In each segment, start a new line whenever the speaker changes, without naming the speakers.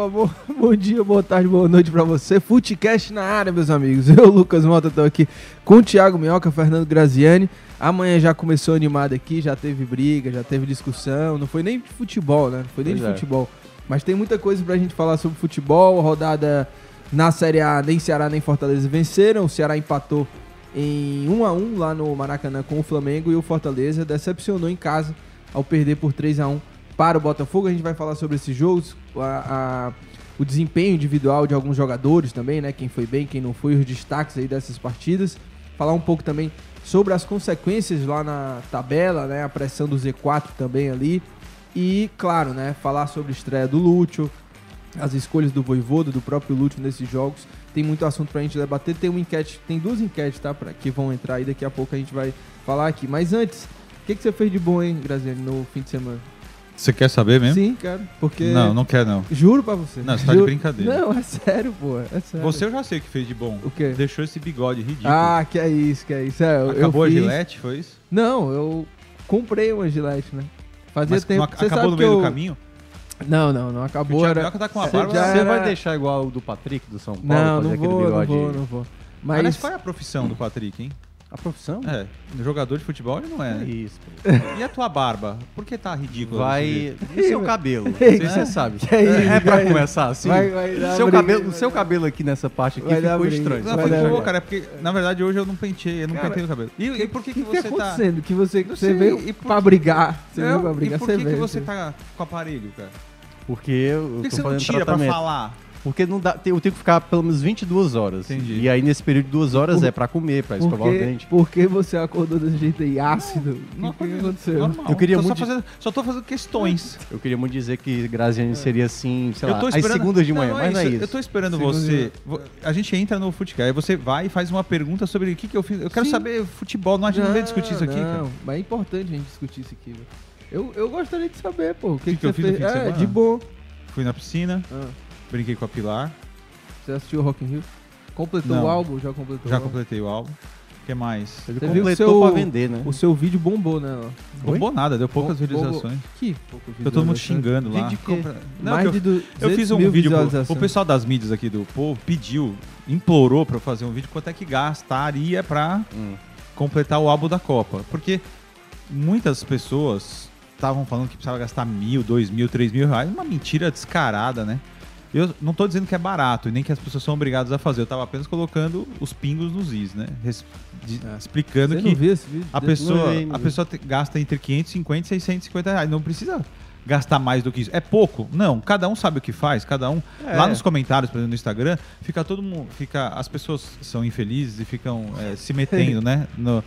Opa, bom, bom dia, boa tarde, boa noite pra você. Futecast na área, meus amigos. Eu, Lucas Mota, tô aqui com o Thiago Minhoca, Fernando Graziani. Amanhã já começou animado aqui, já teve briga, já teve discussão. Não foi nem de futebol, né? Não foi nem
Pois
de
é.
futebol. Mas tem muita coisa pra gente falar sobre futebol. Rodada na Série A, nem Ceará nem Fortaleza venceram. O Ceará empatou em 1 a 1 lá no Maracanã com o Flamengo e o Fortaleza decepcionou em casa ao perder por 3 a 1 para o Botafogo. A gente vai falar sobre esses jogos, a- a- o desempenho individual de alguns jogadores também, né? Quem foi bem, quem não foi, os destaques aí dessas partidas. Falar um pouco também sobre as consequências lá na tabela, né? A pressão do Z4 também ali. E, claro, né? Falar sobre a estreia do Lúcio, as escolhas do Voivoda, do próprio Lúcio nesses jogos. Tem muito assunto pra gente debater. Tem uma enquete, tem duas enquetes, tá? Pra, que vão entrar aí, daqui a pouco a gente vai falar aqui. Mas antes, o que, que você fez de bom, hein, Graziani, no fim de semana?
Você quer saber mesmo?
Sim, cara, porque...
Não, não quer não.
Juro pra você.
Não, você tá de
Juro-
brincadeira.
Não, é sério, pô, é sério.
Você eu já sei o que fez de bom.
O quê?
Deixou esse bigode ridículo.
Ah, que é isso, que é isso. É, eu-
Acabou
eu
a
fiz...
gilete, foi isso?
Não, eu comprei uma gilete, né? Fazia
Mas
tempo.
não,
Você
acabou no meio
eu...
do caminho?
Não, não, não acabou. Era...
Tá com uma
Você
barba.
já
Você
era-
vai deixar igual o do Patrick do São Paulo?
Não,
fazer
não
aquele
vou, não vou, não vou.
Aliás,
Mas
qual é a profissão do Patrick, hein?
A profissão?
É, jogador de futebol ele não é.
É
né?
isso.
E a tua barba? Por que tá ridícula?
Vai. E o seu cabelo? Não
Ei,
sei se você sabe.
é isso,
é pra começar assim?
vai- vai dar
seu,
briga,
cabelo,
vai
o seu
dar-
cabelo aqui nessa parte aqui
Vai dar
ficou
briga.
estranho.
Não,
Vai
foi de boa, cara. É porque, na verdade, hoje eu não pentei, eu não
Cara,
pentei o cabelo. E, e por que,
O
que,
que, que
você
tá
tá.
acontecendo? Que você,
Não
você
sei,
veio
e por
pra brigar. Você veio pra brigar,
e por
você
que, que
veio.
você tá com aparelho, cara?
Porque eu
Por que, que
tô
você não
fazendo
tira pra
tratamento.
falar?
Porque não dá, eu tenho que ficar pelo menos 22 horas.
Entendi.
E aí nesse período de duas horas
Por-
é pra comer, pra escovar o dente.
por que você acordou desse jeito aí, ácido?
Não,
o que, que
não,
aconteceu?
Normal.
Eu queria
Tô
muito
Só, fazendo, só tô fazendo questões.
Eu queria muito dizer que Graziani seria assim, sei
eu
lá,
tô
às
esperando...
segundas de manhã,
Não,
mas não é isso.
Eu tô esperando
Segunda
você. vo- A gente entra no futebol, aí você vai e faz uma pergunta sobre o que, que eu fiz. Eu quero
Sim.
saber futebol, não, a gente não veio discutir isso aqui,
não, mas é importante a gente discutir isso aqui, velho. Eu, eu gostaria de saber, pô, o que,
Que
que,
que eu
você
fiz no
fez?
fim de
é,
semana?
de bom.
Fui na piscina,
Ah,
brinquei com a Pilar,
você assistiu o Rock in Rio? Completou
Não.
o álbum? Já completou
já
o álbum?
completei o álbum. O que mais?
Ele
Você viu
completou
o seu-
pra vender, né?
O seu vídeo bombou, né? ó.
Bombou nada, deu poucas
Bom-
visualizações.
Que pouco
Ficou todo mundo xingando lá.
Vídeo de quê?
Compra- Não,
Mais
que eu-
de du-
Eu
200
fiz um
mil
vídeo, pro- o
visualizações.
pessoal das mídias aqui do povo pediu, implorou pra eu fazer um vídeo quanto é que gastaria pra
Hum.
completar o álbum da Copa. Porque muitas pessoas estavam falando que precisava gastar mil, dois mil, três mil reais. Uma mentira descarada, né? Eu não tô dizendo que é barato e nem que as pessoas são obrigadas a fazer. Eu tava apenas colocando os pingos nos is, né? Res- de-
É.
Explicando
Você
que a pessoa, a pessoa te- gasta entre 550 e 650 reais. Não precisa gastar mais do que isso. É pouco? Não. Cada um sabe o que faz. Cada um.
É.
Lá nos comentários, por exemplo, no Instagram, fica todo mundo. Fica, as pessoas são infelizes e ficam é, se metendo, né? No,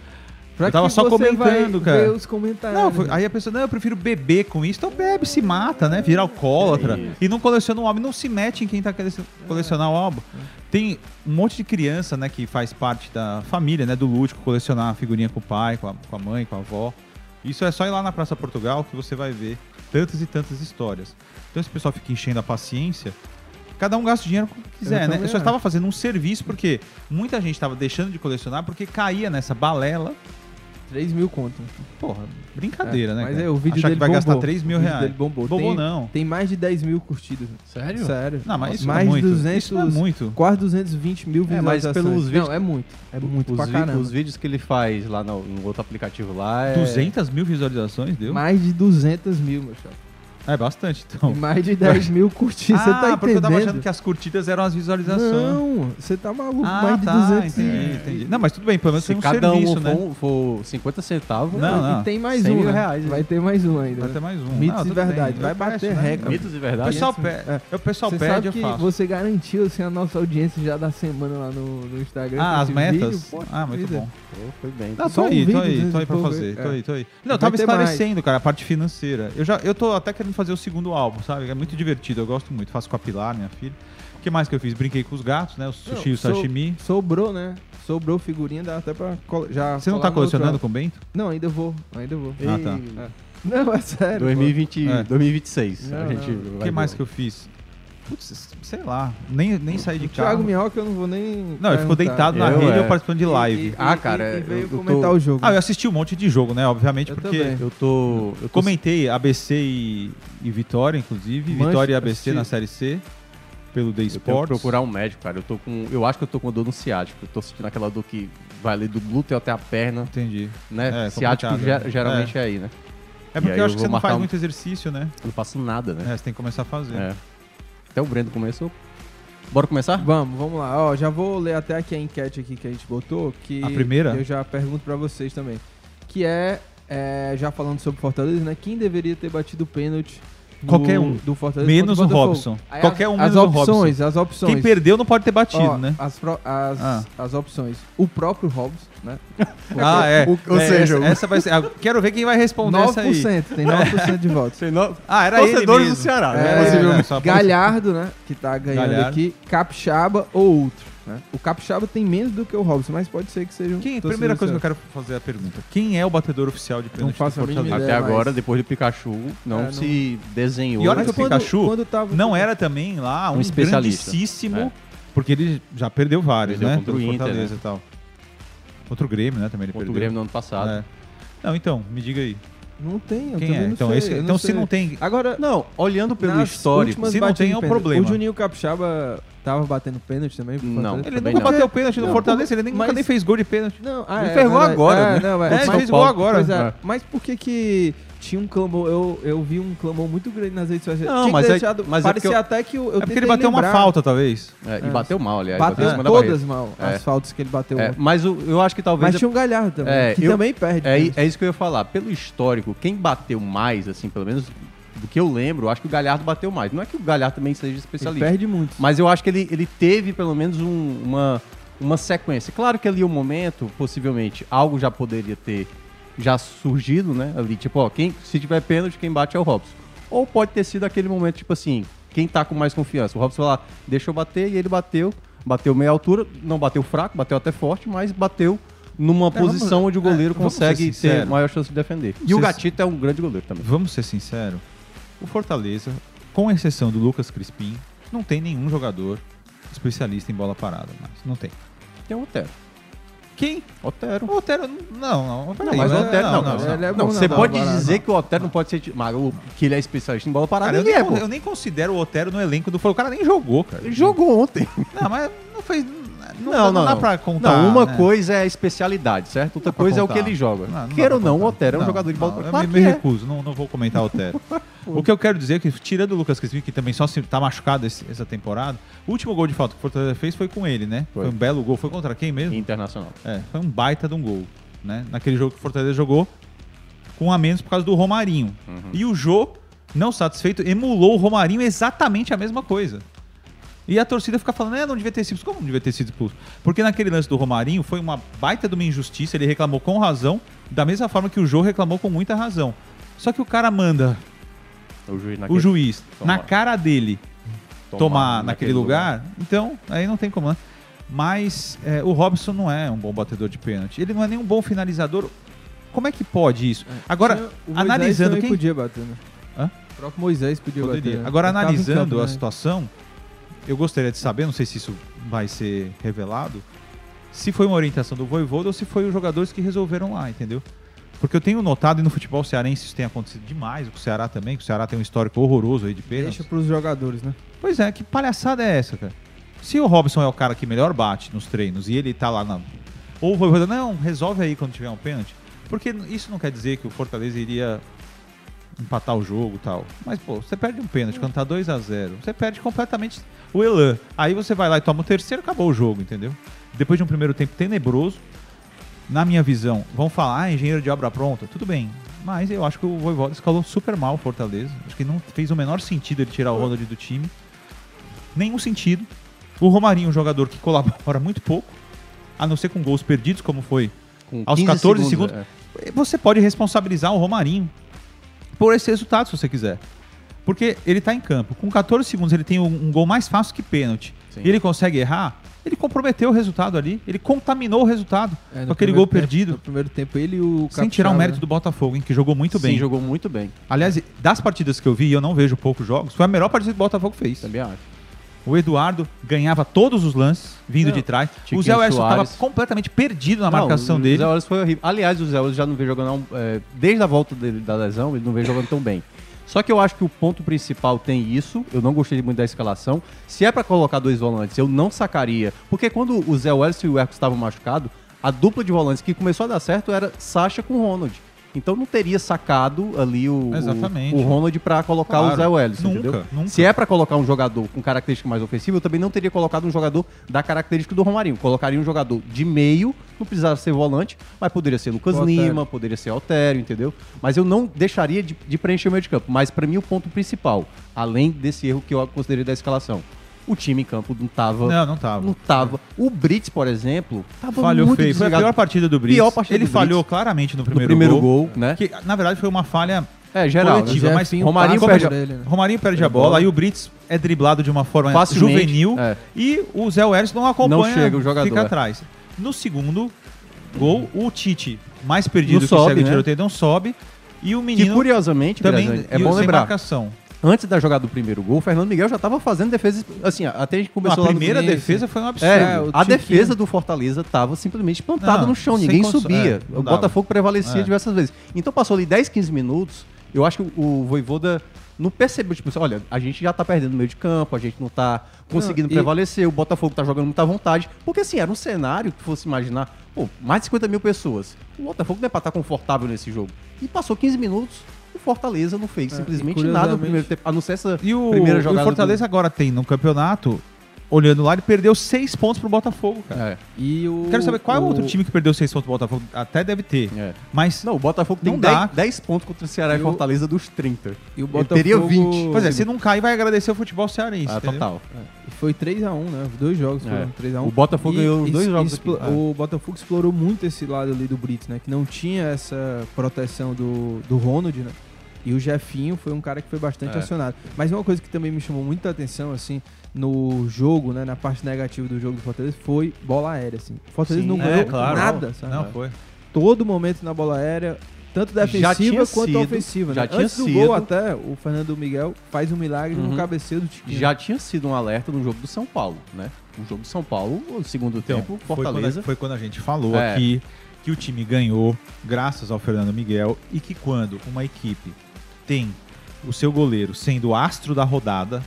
Pra
eu tava
que
só
você
comentando,
vai
cara.
Ver os comentários.
não, foi- aí a pessoa, não, eu prefiro beber com isso. Então bebe, se mata, né? Vira alcoólatra.
É
e não coleciona o álbum. Não se mete em quem tá querendo colecionar o álbum. Tem um monte de criança, né, que faz parte da família, né, do lúdico, colecionar a figurinha com o pai, com a, com a mãe, com a avó. Isso é só ir lá na Praça Portugal que você vai ver tantas e tantas histórias. Então esse pessoal fica enchendo a paciência. Cada um gasta o dinheiro como quiser, né?
também
Eu só estava fazendo um serviço porque muita gente estava deixando de colecionar porque caía nessa balela
3 mil conto.
Porra, brincadeira,
É,
né?
Mas
cara?
é, o vídeo
Achar
dele
que vai
bombou.
gastar 3 mil reais.
dele bombou.
Bombou
Tem-
não.
Tem mais de 10 mil curtidas.
Sério?
Sério.
Não, mas isso
mais
não é muito.
de 200,
Isso não é muito.
quase 220 mil
É, mas
visualizações.
pelos vídeos-
Não, é muito. É muito
os,
pra caramba.
os vídeos que ele faz lá no, no outro aplicativo lá é...
200 mil visualizações deu?
Mais de 200 mil, meu chapa.
É bastante, então.
E mais de 10 mil curtidas. Você
ah,
tá
porque eu tava achando
entendendo?
que as curtidas eram as visualizações.
Não, você tá maluco.
Ah,
mais de
tá,
200
entendi,
e-
entendi. Não, mas tudo bem, pelo menos
Se
tem um
cada
serviço,
um
né?
for, for 50 centavos,
Não,
E
não.
tem mais
100
um, né?
reais,
Vai
né?
ter mais um ainda.
Vai
né?
ter mais um.
Mitos e verdade,
bem,
vai
eu
bater
peço, né?
recorde.
mitos de
O
verdade.
pessoal,
Isso,
pede,
é.
o pessoal
Você
pede,
sabe
eu
que
faço.
você garantiu assim, a nossa audiência já da semana lá no, no Instagram.
Ah, as metas?
vídeo,
ah, muito bom.
Foi bem.
Não, tô aí, tô aí, tô aí
e
pra fazer,
é.
tô aí, tô aí. Não,
Vai
eu tava
mais.
esclarecendo, cara, a parte financeira. Eu, já, eu tô até querendo fazer o segundo álbum, sabe? É muito divertido, eu gosto muito. Faço com a Pilar, minha filha. O que mais que eu fiz? Brinquei com os gatos, né? O sushi e o sashimi.
Sobrou, né? Sobrou figurinha, dá até pra. Já
Você não tá colecionando com o Bento?
Não, ainda vou. Ainda vou.
Ah, tá.
É. Não, é sério. pô.
2020,
É.
2026.
Não,
a gente
não.
O que mais que eu fiz? Putz, sei lá. Nem, nem saí de
O Thiago. Minhoca eu não vou nem.
Não, ele ficou deitado na
Eu,
rede
é.
ou participando de live.
E- e-
Ah, cara,
E, veio
eu- eu
comentar
tô-
o jogo.
Ah, eu assisti um monte de jogo, né? Obviamente,
Eu
porque
também.
Eu tô. Eu tô
comentei ABC e, e Vitória, inclusive.
Mancha-
Vitória e ABC
assisti.
na Série C. Pelo The
Eu tenho que
Sports.
procurar um médico, cara. Eu tô com. Eu acho que eu tô com dor no ciático. Eu tô sentindo aquela dor que vai ali do glúteo até a perna,
Entendi.
né?
É,
ciático
né?
geralmente é. aí, né?
É porque eu
eu
acho que você não faz
um-
muito exercício, né?
Eu não faço nada, né?
É, você tem que começar a fazer.
É. Até o Breno começou. Bora começar?
Vamos, vamos lá. Ó, já vou ler até aqui a enquete aqui que a gente botou, que
A primeira?
eu já pergunto pra vocês também. Que é, é, já falando sobre Fortaleza, né? Quem deveria ter batido o pênalti
Qualquer um.
do Fortaleza
Menos o? Robson.
Aí
Qualquer
as,
um
as
menos o Robson.
opções, as opções.
Quem perdeu não pode ter batido,
Ó,
né?
As, pro- as,
Ah.
as opções. O próprio Robson, né?
Ah, é.
O- ou
É,
seja,
essa, essa vai ser. ah, Quero ver quem vai responder essa aí.
9%, tem 9% de votos.
Não.
Ah, era ele
Torcedores
mesmo.
do Ceará,
É,
né? Possivelmente.
só-
Galhardo, né? Que tá ganhando
Galhardo.
aqui. Capixaba ou outro. Né? O Capixaba tem menos do que o Robson, mas pode ser que seja um.
Quem,
torcedor
primeira coisa que eu
certo.
quero fazer a pergunta. Quem é o batedor oficial de pênalti
faço
do Fortaleza?
ideia.
Até
mas-
agora, depois do Pikachu, não,
É, não-
se desenhou.
E olha
Mas
que o
quando-
Pikachu
quando tava-
Não era também lá um,
Um especialista.
grandíssimo,
É.
porque ele já perdeu vários,
Perdeu
né?
contra o Inter,
Fortaleza e tal. Contra o Grêmio, né? Também ele
contra o
perdeu.
Grêmio no ano passado.
É. Não, então, me diga aí.
Não tem, eu
Quem é?
não
Então,
sei,
esse- então se
sei.
não tem.
Agora,
Não, olhando pelo histórico,
se não tem, é um problema.
O Juninho Capixaba tava batendo pênalti também? pro
Não.
Ele
Também
nunca
não.
bateu pênalti no
Não,
Fortaleza, ele nem, nunca
mas-
nem fez gol de pênalti.
Não, ah,
Ele
é,
fez gol
verdade.
agora,
É,
né?
Não, é.
É, fez gol agora.
É,
É.
mas por que que tinha um clamor? Eu, eu vi um clamor muito grande nas redes sociais.
Não,
Tinha
mas é-
deixado,
mas é
parecia
porque eu-
até que eu, eu
É porque ele bateu uma
lembrar.
falta, talvez.
É, e
É.
bateu mal, aliás.
Bateu
barreira.
todas mal,
É.
as faltas que ele bateu.
É, mas o- eu acho que talvez.
mas tinha um Galhardo também,
É,
que
eu-
também perde.
É, é isso que eu ia falar. Pelo histórico, quem bateu mais, assim, pelo menos do que eu lembro, eu acho que o Galhardo bateu mais. Não é que o Galhardo também seja
ele
especialista.
perde muito.
Mas eu acho que ele, ele teve pelo menos um- uma, uma sequência. Claro que ali o momento, possivelmente, algo já poderia ter já surgido, né? Ali, tipo, ó, quem, se tiver pênalti, quem bate é o Robson. Ou pode ter sido aquele momento, tipo assim, quem tá com mais confiança. O Robson vai lá, deixa eu bater, e ele bateu, bateu meia altura, não bateu fraco, bateu até forte, mas bateu numa
vamos-
posição onde o goleiro
é, vamos
consegue ter maior chance de defender. E o Gatito é um grande goleiro também.
Vamos ser sinceros. O Fortaleza, com exceção do Lucas Crispim, não tem nenhum jogador especialista em bola parada mais. Não tem.
Tem o Otero.
Quem?
Otero.
O Otero, não, não.
Não,
peraí,
mas o
é-
Otero, não, não,
ele é
não,
bom
você pode dizer que o Otero não pode ser, mas o- que ele é especialista em bola parada,
Cara, eu, nem,
é,
eu nem considero o Otero no elenco do. O cara nem jogou, cara.
Ele jogou ontem.
Não, mas não fez. Não,
Não,
não, dá pra contar.
Não, uma
né?
coisa é a especialidade, certo? Outra coisa é o que ele joga.
Não, não
Queira ou não, o. Otero é um jogador de bola
não,
parada.
Eu
Claro
me,
que
me
é.
recuso, não, não vou comentar o Otero. o que eu quero dizer é que, tirando o Lucas Crispim, que também só se tá machucado esse- essa temporada, o último gol de falta que o Fortaleza fez foi com ele, né? Foi,
Foi.
um belo gol. Foi contra quem mesmo?
Internacional.
É, foi um baita de um gol, né? Naquele jogo que o Fortaleza jogou com a menos por causa do Romarinho.
Uhum.
E o Jô, não satisfeito, emulou o Romarinho exatamente a mesma coisa. E a torcida fica falando, é, não devia ter sido expulso. Como não devia ter sido expulso? Porque naquele lance do Romarinho foi uma baita de uma injustiça, ele reclamou com razão, da mesma forma que o Jô reclamou com muita razão. Só que o cara manda
O juiz
o
naquele-
juiz
Tomar.
na cara dele
tomar
tomar, naquele lugar, então aí não tem como, né? Mas é, o Robson não é um bom batedor de pênalti. Ele não é nem um bom finalizador. Como é que pode isso? Agora,
o Moisés
analisando quem...
podia bater, né?
Hã?
O próprio Moisés podia
Poderia.
bater. né?
Agora, analisando
campo,
a
né?
situação, eu gostaria de saber, não sei se isso vai ser revelado, se foi uma orientação do Voivoda ou se foi os jogadores que resolveram lá, entendeu? Porque eu tenho notado, e no futebol cearense isso tem acontecido demais, com o Ceará também, que o Ceará tem um histórico horroroso aí de pênaltis.
Deixa pros jogadores, né?
Pois é, que palhaçada é essa, cara? Se o Robson é o cara que melhor bate nos treinos e ele tá lá na. Ou o Voivoda, não, resolve aí quando tiver um pênalti. Porque isso não quer dizer que o Fortaleza iria empatar o jogo e tal. Mas, pô, você perde um pênalti quando tá 2 a 0 Você perde completamente o elan. Aí você vai lá e toma o terceiro, acabou o jogo, entendeu? Depois de um primeiro tempo tenebroso, na minha visão, vão falar, ah, engenheiro de obra pronta. Tudo bem. Mas eu acho que o Voivoda escalou super mal o Fortaleza. Acho que não fez o menor sentido ele tirar o Ronald do time. Nenhum sentido. O Romarinho, um jogador que colabora muito pouco, a não ser com gols perdidos, como foi aos
15
14 segundos.
é.
Você pode responsabilizar o Romarinho por esse resultado, se você quiser. Porque ele tá em campo. Com 14 segundos, ele tem um, um gol mais fácil que pênalti.
Sim.
E ele consegue errar. Ele comprometeu o resultado ali. Ele contaminou o resultado
É,
com aquele gol
tempo-
perdido.
No primeiro tempo, ele o
Sem tirar o
Capixaba,
mérito
né?
do Botafogo, hein, que jogou muito
Sim,
bem.
jogou muito bem.
Aliás, das partidas que eu vi, e eu não vejo poucos jogos, foi a melhor partida que o Botafogo fez.
Também acho.
O Eduardo ganhava todos os lances, vindo
Não,
de trás.
Tiquinho
o Zé Wellington estava completamente perdido na
Não,
marcação
o
dele.
Zé Wallace foi horrível. Aliás, o Zé Wallace já não veio jogando. é, desde a volta dele da lesão, ele não veio jogando tão bem. Só que eu acho que o ponto principal tem isso. Eu não gostei muito da escalação. Se é pra colocar dois volantes, eu não sacaria. Porque quando o Zé Wallace e o Erco estavam machucados, a dupla de volantes que começou a dar certo era Sacha com o Ronald. Então não teria sacado ali o, o- Ronald pra colocar
Claro.
o Zé Welles,
Nunca,
entendeu?
nunca.
Se é pra colocar um jogador com característica mais ofensiva, eu também não teria colocado um jogador da característica do Romarinho. Colocaria um jogador de meio, não precisava ser volante, mas poderia ser Lucas
O Altério.
Lima, poderia ser Altério, entendeu? Mas eu não deixaria de, de preencher o meio de campo. Mas pra mim o ponto principal, além desse erro que eu considerei da escalação, o time em campo não tava...
Não, não tava.
Não tava. O Brits, por exemplo, tava
Falhou
muito
feio. Foi a pior partida do Brits.
Pior partida
Ele
do
falhou
Brits.
claramente no
no
primeiro,
primeiro
gol.
gol, né?
Que, na verdade, foi uma falha
É, geral.
coletiva,
né?
mas
Jefinho
Romarinho perde
por
a-
ele, né?
Romarinho perde a
Perde a
bola,
bola.
aí o Brits é driblado de uma forma
Facilmente,
juvenil
é.
e o Zé Welles não acompanha,
Não chega o jogador,
fica
é.
atrás. No segundo gol, o Tite, mais perdido
Não
que o
sobe,
segue o
né?
tiroteio, não sobe. E o
Que
menino
curiosamente,
também
Graziani, é bom lembrar.
marcação.
Antes da jogada do primeiro gol, o Fernando Miguel já estava fazendo defesa. Assim, até a gente
A
começou lá no
primeira defesa foi um absurdo.
É,
É, o
a
Tiquinho-
defesa do Fortaleza estava simplesmente plantada
Não,
no chão, ninguém
condição-
subia.
é,
o. Botafogo prevalecia
É.
diversas vezes. Então passou ali 10, 15 minutos. Eu acho que o, Voivoda não percebeu, tipo assim, olha, a gente já tá perdendo no meio de campo, a gente não tá conseguindo
Não, e-
prevalecer, o Botafogo tá jogando muita vontade. Porque assim, era um cenário que fosse imaginar, pô, mais de 50 mil pessoas. O Botafogo não é pra estar confortável nesse jogo. E passou 15 minutos, Fortaleza não fez
É,
simplesmente nada no primeiro tempo, a não ser essa
E o,
primeira
e o
jogada.
Fortaleza agora tem no campeonato, olhando lá, ele perdeu seis pontos pro Botafogo,
do...
cara.
É,
E o,
Quero saber qual é o
o
outro time que perdeu seis pontos pro Botafogo. Até deve ter.
é.
Mas,
Não, o Botafogo tem
Não dá.
10, 10 pontos contra o Ceará e
E o-
Fortaleza dos 30.
E o
Ele
Botafogo...
teria 20.
pois é, se não cair, vai agradecer o futebol cearense.
Ah,
entendeu?
total.
E Foi 3x1, né? Os dois jogos
É.
foram 3x1.
O Botafogo
E
ganhou os dois jogos aqui. É.
O Botafogo explorou muito esse lado ali do Brits, né? Que não tinha essa proteção do, do Ronald, né? E o Jefinho foi um cara que foi bastante
É.
acionado. Mas uma coisa que também me chamou muita atenção, assim, no jogo, né? Na parte negativa do jogo do Fortaleza, foi bola aérea, assim. O Fortaleza
Sim,
não
é,
ganhou
claro.
nada, sabe?
Não, foi.
Todo momento na bola aérea, tanto defensiva quanto
sido,
ofensiva,
já
né?
tinha
Antes do
sido.
gol até, o Fernando Miguel faz um milagre
Uhum.
no cabeceio do Tiquinho.
Já tinha sido um alerta no jogo do São Paulo, né? No jogo do São Paulo, o segundo
Então,
tempo,
foi quando,
Fortaleza.
a, foi quando a gente falou
É.
aqui que o time ganhou graças ao Fernando Miguel e que quando uma equipe tem o seu goleiro sendo o astro da rodada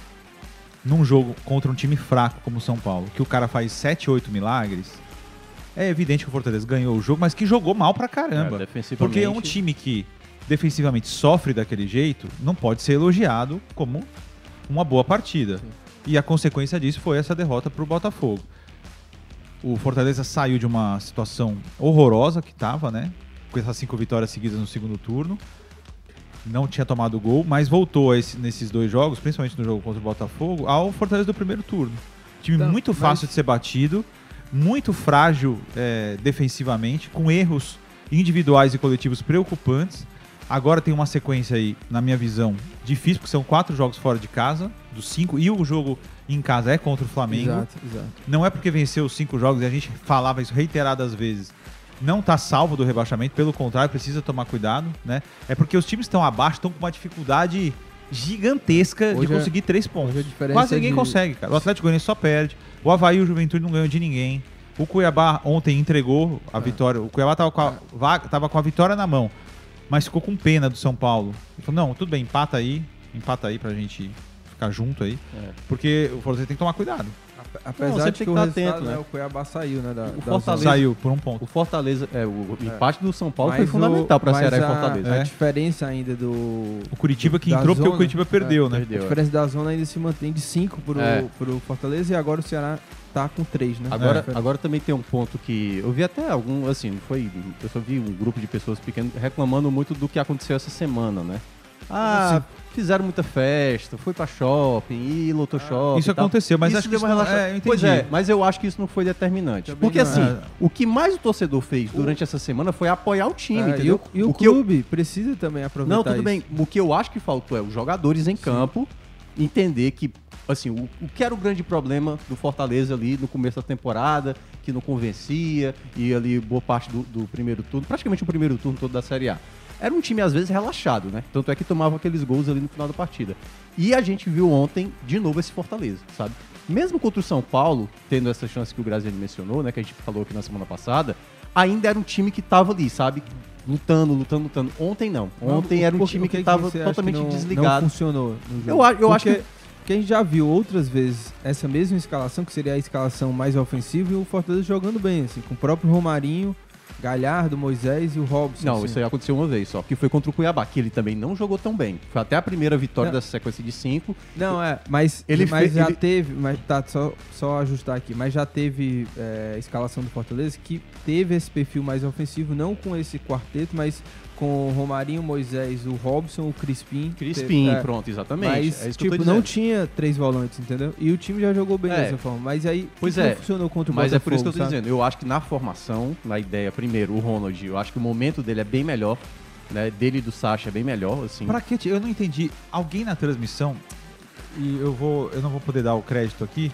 num jogo contra um time fraco como o São Paulo, que o cara faz 7, 8 milagres, é evidente que o Fortaleza ganhou o jogo, mas que jogou mal pra caramba.
É.
Porque é um time que defensivamente sofre daquele jeito, não pode ser elogiado como uma boa partida. E a consequência disso foi essa derrota pro Botafogo. O Fortaleza saiu de uma situação horrorosa que tava, né? Com essas cinco vitórias seguidas no segundo turno. Não tinha tomado gol, mas voltou esse- nesses dois jogos, principalmente no jogo contra o Botafogo, ao Fortaleza do primeiro turno. Time
Então,
muito
mas-
fácil de ser batido, muito frágil é, defensivamente, com erros individuais e coletivos preocupantes. Agora tem uma sequência aí, na minha visão, difícil, porque são quatro jogos fora de casa, dos cinco, e o jogo em casa é contra o Flamengo.
Exato, exato.
Não é porque venceu os cinco jogos, e a gente falava isso reiteradas vezes, não tá salvo do rebaixamento, pelo contrário, precisa tomar cuidado, né? É porque os times estão abaixo estão com uma dificuldade gigantesca
Hoje
de
é-
conseguir três pontos. Quase ninguém
de-
consegue, cara. O Atlético Goianiense só perde. O Havaí e o Juventude não ganham de ninguém. O Cuiabá ontem entregou
É.
a vitória. O Cuiabá tava com a, vaga- tava com a vitória na mão, mas ficou com pena do São Paulo. Ele falou, não, tudo bem, empata aí, empata aí pra gente ficar junto aí.
É.
Porque o Fortaleza tem que tomar cuidado.
Apesar
Não,
de
tem
que o
que estar
resultado,
atento,
né?
né?
O Cuiabá saiu, né? Da, da
Fortaleza-
zona.
Saiu por um ponto.
O Fortaleza, é, o empate do São Paulo foi
Mas
fundamental
o-
para Ceará e
a-
Fortaleza.
A
É.
diferença ainda do.
O Curitiba que entrou porque o
zona,
Curitiba perdeu, né?
A
Perdeu, é.
diferença da zona ainda se mantém de 5 pro,
É.
pro Fortaleza e agora o Ceará tá com 3, né?
Agora,
É.
agora também tem um ponto que eu vi até algum, assim, não foi, eu só vi um grupo de pessoas pequenas reclamando muito do que aconteceu essa semana, né? Ah, fizeram muita festa, foi pra shopping e lotou shopping.
Isso
e
aconteceu, mas
Isso
acho que isso
relaxa-
é, eu
Pois é, mas eu acho que isso não foi determinante.
Também
Porque
não.
assim,
É.
o que mais o torcedor fez durante essa semana foi apoiar o time,
É, e
entendeu?
o, e o
eu-
clube precisa também aproveitar
Não, tudo
isso.
bem. O que eu acho que faltou é os jogadores em campo entender que, assim, o, o que era o grande problema do Fortaleza ali no começo da temporada, que não convencia, e ali boa parte do, do primeiro turno, praticamente o primeiro turno todo da Série A. Era um time, às vezes, relaxado, né? Tanto é que tomava aqueles gols ali no final da partida. E a gente viu ontem, de novo, esse Fortaleza, sabe? Mesmo contra o São Paulo, tendo essa chance que o Graziani mencionou, né? Que a gente falou aqui na semana passada, ainda era um time que tava ali, sabe? Lutando, lutando, lutando. Ontem não. Ontem era um
Por-
time que,
que
tava
você acha
totalmente
que não-
desligado.
Não funcionou no jogo.
Eu eu acho que-
Porque a gente já viu outras vezes essa mesma escalação, que seria a escalação mais ofensiva, e o Fortaleza jogando bem, assim, com o próprio Romarinho, Galhardo, Moisés e o Robson.
Não,
assim.
isso aí aconteceu uma vez só, que foi contra o Cuiabá, que ele também não jogou tão bem. Foi até a primeira vitória
Não.
dessa sequência de cinco.
Não, é, mas,
Ele
mas
fez-
já
ele-
teve, mas tá, só, só ajustar aqui, mas já teve é, escalação do Fortaleza que teve esse perfil mais ofensivo, não com esse quarteto, mas com o Romarinho, Moisés, o Robson, o Crispim.
Crispim,
Teve- é,
pronto, exatamente.
Mas,
é isso que eu
tipo, não tinha três volantes, entendeu? E o time já jogou bem
É.
dessa forma. Mas aí,
Pois é.
não funcionou contra o
Mas é
Botafogo,
por isso que eu tô
sabe?
dizendo. Eu acho que na formação, na ideia, primeiro, o Ronald, eu acho que o momento dele é bem melhor. Né? Dele e do Sacha é bem melhor, assim.
Pra que? Eu não entendi. Alguém na transmissão, e eu vou, eu não vou poder dar o crédito aqui,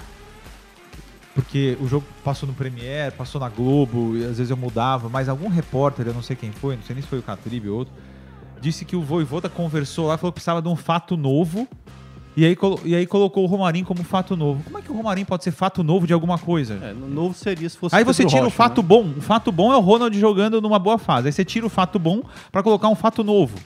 porque o jogo passou no Premiere, passou na Globo, e às vezes eu mudava, mas algum repórter, eu não sei quem foi, não sei nem se foi o Catribe ou outro, disse que o Voivoda conversou lá, falou que precisava de um fato novo, e aí, e aí colocou o Romarinho como fato novo. Como é que o Romarinho pode ser fato novo de alguma coisa?
É, no novo seria se fosse
Aí você tira o
Rocha,
fato
né?
bom. O fato bom é o Ronald jogando numa boa fase. Aí você tira o fato bom pra colocar um fato novo.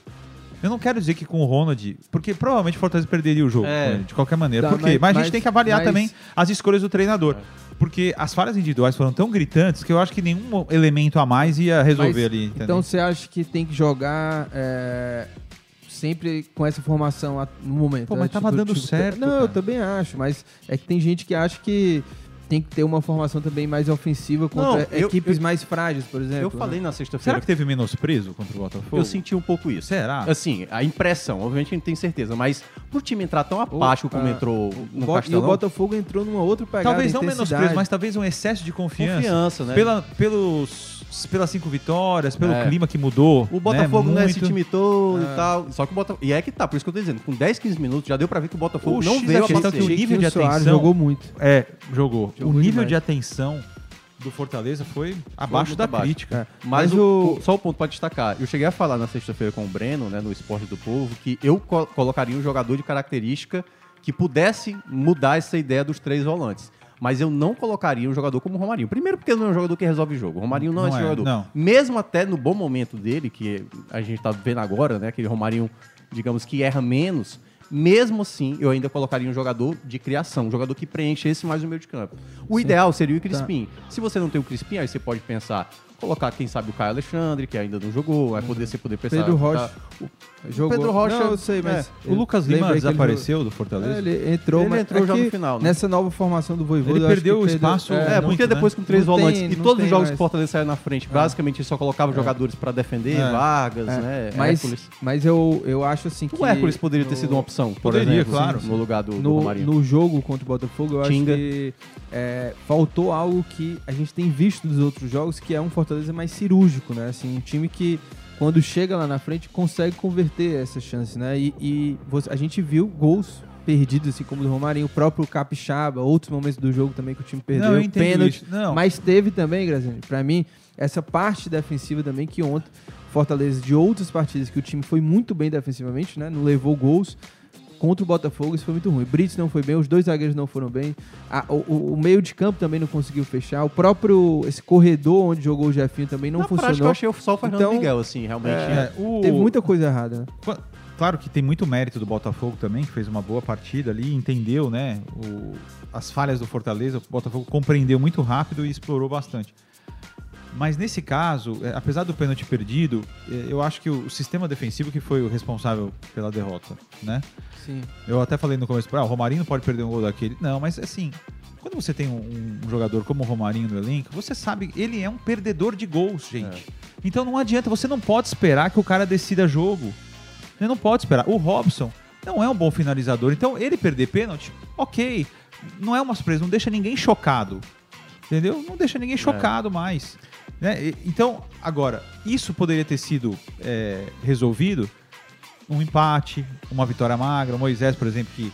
Eu não quero dizer que com o Ronald, porque provavelmente o Fortaleza perderia o jogo,
É.
né, de qualquer maneira.
Tá,
Por quê?
mas-
Mas, a
mas-
gente tem que avaliar
mas-
também as escolhas do treinador. Porque as falhas individuais foram tão gritantes que eu acho que nenhum elemento a mais ia resolver
Mas,
ali. Entendeu?
Então você acha que tem que jogar é, sempre com essa formação no momento?
Pô,
né?
mas tava dando certo,
Não, eu
cara.
também acho, mas é que tem gente que acha que tem que ter uma formação também mais ofensiva contra
Não, eu-
equipes
eu-
mais frágeis, por exemplo.
Eu falei
né?
na
Será
sexta-feira
que teve menosprezo contra o Botafogo?
eu senti um pouco isso.
Será?
Assim, a impressão, obviamente a gente tem certeza, mas pro time entrar tão apático como
ah,
entrou no
Bo- e o
Castelão,
Botafogo entrou numa outra pegada.
Talvez não menosprezo, mas talvez um excesso de confiança.
confiança, né?
Pela, pelos, pelas cinco vitórias, pelo
É.
clima que mudou.
O Botafogo
né?
não é esse
Muito.
time todo
É.
e tal. Só que o Botafogo. E é que tá, por isso que eu tô dizendo. Com 10, 15 minutos já deu pra ver que o Botafogo
O
não veio
é
a
questão que o nível de atenção-
jogou muito.
É, jogou.
Jogou
o nível
demais.
de atenção do Fortaleza foi abaixo
muito
da
abaixo.
crítica.
Mas,
Mas o,
o- só o ponto pra destacar. Eu cheguei a falar na sexta-feira com o Breno, né, no Esporte do Povo, que eu co- colocaria um jogador de característica que pudesse mudar essa ideia dos três volantes. Mas eu não colocaria um jogador como o Romarinho. Primeiro porque ele não é um jogador que resolve jogo. O Romarinho não, é
Não
esse
é,
jogador.
não.
Mesmo até no bom momento dele, que a gente tá vendo agora, né? Aquele Romarinho, digamos que erra menos. Mesmo assim, eu ainda colocaria um jogador de criação, um jogador que preenchesse mais o meio de campo. O ideal seria o Crispim. Se você não tem o Crispim, aí você pode pensar, colocar, quem sabe, o Caio Alexandre, que ainda não jogou, vai poder você poder pensar.
Pedro Rocha.
tá, o-
Jogou.
Pedro Rocha-
Não, eu sei, mas...
O Lucas Lima desapareceu do Fortaleza.
É, ele entrou,
Ele
mas
entrou já
aqui,
no final, né?
Nessa nova formação do Voivoda,
Ele
eu acho
perdeu
que
o espaço,
É,
muito,
porque
né?
depois com três
Não tem-
volantes, e
não
todos
tem
os jogos
mais.
que o Fortaleza saiu na frente, basicamente ele só colocava jogadores pra defender,
É.
Vargas,
É,
né,
mas,
Hércules.
mas eu, eu acho assim que...
O Hércules poderia ter sido uma opção, por
Poderia,
exemplo,
claro.
no lugar do, do
no,
Romarinho.
no jogo contra o Botafogo, eu
Tinga.
acho que é, faltou algo que a gente tem visto dos outros jogos, que é um Fortaleza mais cirúrgico, né? Assim, um time que, quando chega lá na frente, consegue converter essas chances, né? E, e você- a gente viu gols perdidos, assim como do Romarinho, o próprio Capixaba, outros momentos do jogo também que o time perdeu,
Não,
pênalti.
Não.
Mas teve também, Graziani, pra mim, essa parte defensiva também, que ontem, Fortaleza, de outras partidas que o time foi muito bem defensivamente, né? Não levou gols. Contra o Botafogo, isso foi muito ruim. Brits não foi bem, os dois zagueiros não foram bem. A- o, o- meio de campo também não conseguiu fechar. O próprio esse corredor onde jogou o Jefinho também não
Na prática, eu
funcionou.
achei só o Fernando
Então,
Miguel, assim, realmente.
É, o-
Teve muita coisa errada, né?
Claro que tem muito mérito do Botafogo também, que fez uma boa partida ali, entendeu, né, o- as falhas do Fortaleza, o Botafogo compreendeu muito rápido e explorou bastante. Mas nesse caso, é, apesar do pênalti perdido, é, eu acho que o, sistema defensivo que foi o responsável pela derrota, né?
Sim.
Eu até falei no começo, ah, o Romarinho não pode perder um gol daquele. Não, mas assim, quando você tem um, um jogador como o Romarinho no elenco, você sabe, ele é um perdedor de gols, gente. Então não adianta, você não pode esperar que o cara decida jogo. Você não pode esperar. O Robson não é um bom finalizador, então ele perder pênalti, ok. Não é uma surpresa, não deixa ninguém chocado. Entendeu? Não deixa ninguém chocado mais. Né? Então, agora, isso poderia ter sido é, resolvido um empate, uma vitória magra. O Moisés, por exemplo, que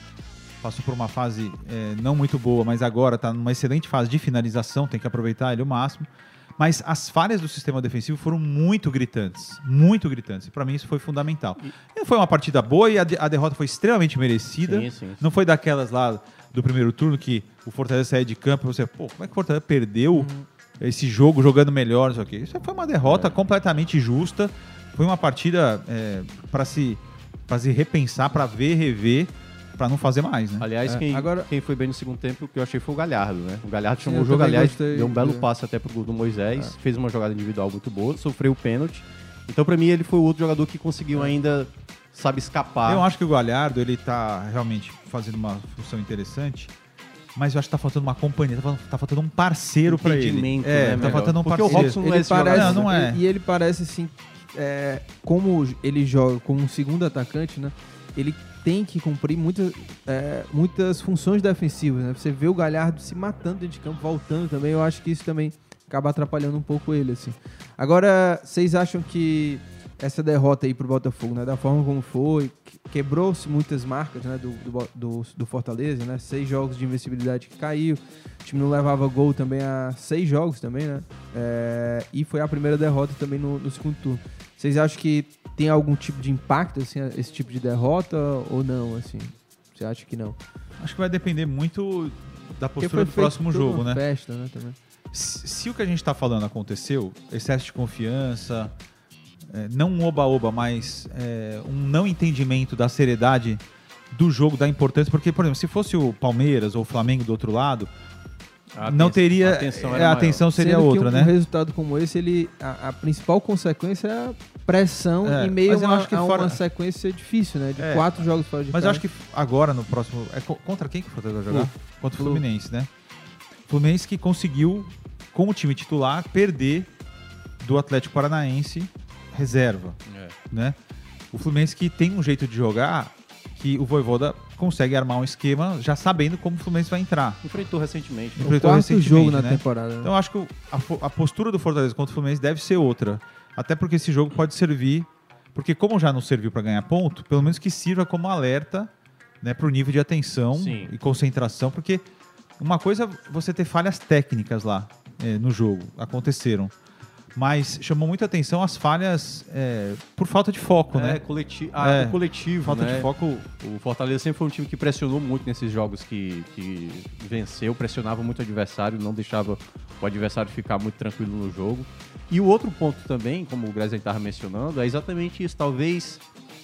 passou por uma fase é, não muito boa, mas agora está numa excelente fase de finalização, tem que aproveitar ele o máximo. Mas as falhas do sistema defensivo foram muito gritantes, muito gritantes. E para mim isso foi fundamental. E foi uma partida boa e a, de- a derrota foi extremamente merecida.
Sim, sim.
Não foi daquelas lá do primeiro turno que o Fortaleza saía de campo e você, pô, como é que o Fortaleza perdeu esse jogo jogando melhor, não sei o quê. Isso foi uma derrota completamente justa. Foi uma partida para se fazer repensar, para ver, rever, para não fazer mais, né?
Aliás,
É,
quem,
agora-
quem foi bem no segundo tempo, que eu achei foi o Galhardo, né? O Galhardo
Sim,
chamou
eu
o jogo, aliás,
gostei
deu um belo passe até pro gol do Moisés, fez uma jogada individual muito boa, sofreu o pênalti. Então, pra mim, ele foi o outro jogador que conseguiu ainda, sabe, escapar.
Eu acho que o Galhardo, ele tá realmente fazendo uma função interessante, mas eu acho que tá faltando uma companhia, tá faltando, tá faltando um parceiro para ele. É,
né,
tá faltando um
Porque o
parceiro.
Robson não é
Ele
jogador.
parece,
Não, não é.
E ele parece assim, é, como ele joga como um segundo atacante, né? Ele tem que cumprir muitas, é, muitas funções defensivas, né? Você vê o Galhardo se matando dentro de campo, voltando também. Eu acho que isso também acaba atrapalhando um pouco ele, assim. Agora, vocês acham que essa derrota aí pro Botafogo, né? Da forma como foi, que- quebrou-se muitas marcas, né? Do, do, do, do Fortaleza, né? Seis jogos de invencibilidade que caiu. O time não levava gol também há seis jogos também, né? É, e foi a primeira derrota também no, no segundo turno. Vocês acham que tem algum tipo de impacto, assim, esse tipo de derrota ou não, assim? Você acha que não?
Acho que vai depender muito da postura do próximo jogo, né?
festa, né, também.
Se, se o que a gente tá falando aconteceu, excesso de confiança, não um oba-oba, mas é, um não entendimento da seriedade do jogo, da importância, porque, por exemplo, se fosse o Palmeiras ou o Flamengo do outro lado,
A
não
aten-
teria.
a atenção
é,
era
a
maior.
atenção seria
Sendo
outra,
que um,
né?
um resultado como esse, ele, a, a principal consequência é a pressão
É,
em meio uma,
acho que
a
fora-
uma sequência difícil, né? De
É,
quatro jogos fora de
Mas eu acho que agora no próximo. É co- contra quem que o Fortaleza vai jogar? Contra o
Flu.
Fluminense, né? Fluminense que conseguiu, com o time titular, perder do Atlético Paranaense reserva,
É.
né? O Fluminense que tem um jeito de jogar que o Voivoda consegue armar um esquema já sabendo como o Fluminense vai entrar.
Enfrentou recentemente.
o
enfrentou
quarto
recentemente,
jogo na
né?
temporada. né?
Então eu acho que o- a, a postura do Fortaleza contra o Fluminense deve ser outra. Até porque esse jogo pode servir, porque como já não serviu para ganhar ponto, pelo menos que sirva como alerta né, para o nível de atenção
Sim.
e concentração, porque uma coisa é você ter falhas técnicas lá é, no jogo, aconteceram. Mas chamou muita atenção as falhas é, por falta de foco,
É,
né?
coleti ah,
É,
coletivo,
Falta
né?
de foco.
O Fortaleza sempre foi um time que pressionou muito nesses jogos que, que venceu, pressionava muito o adversário, não deixava o adversário ficar muito tranquilo no jogo. E o outro ponto também, como o Graziani estava mencionando, é exatamente isso. Talvez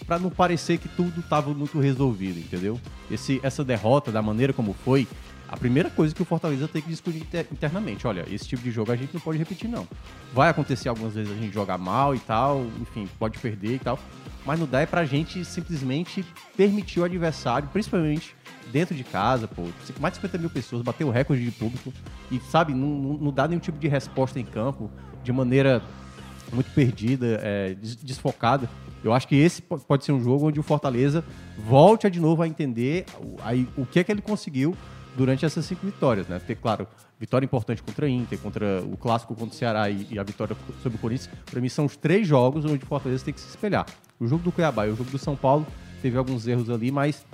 para não parecer que tudo estava muito resolvido, entendeu? Esse, essa derrota, da maneira como foi, a primeira coisa que o Fortaleza tem que discutir inter- internamente, olha, esse tipo de jogo a gente não pode repetir, não. Vai acontecer algumas vezes a gente jogar mal e tal, enfim, pode perder e tal, mas não dá é pra gente simplesmente permitir o adversário, principalmente dentro de casa, pô, mais de 50 mil pessoas, bater o recorde de público e, sabe, não, não, dá nenhum tipo de resposta em campo de maneira muito perdida, é, des- desfocada. Eu acho que esse po- pode ser um jogo onde o Fortaleza volte de novo a entender aí, o que é que ele conseguiu durante essas cinco vitórias, né? Ter, claro, vitória importante contra a Inter, contra o clássico contra o Ceará e, e a vitória sobre o Corinthians. Para mim são os três jogos onde o Fortaleza tem que se espelhar. O jogo do Cuiabá e o jogo do São Paulo teve alguns erros ali, mas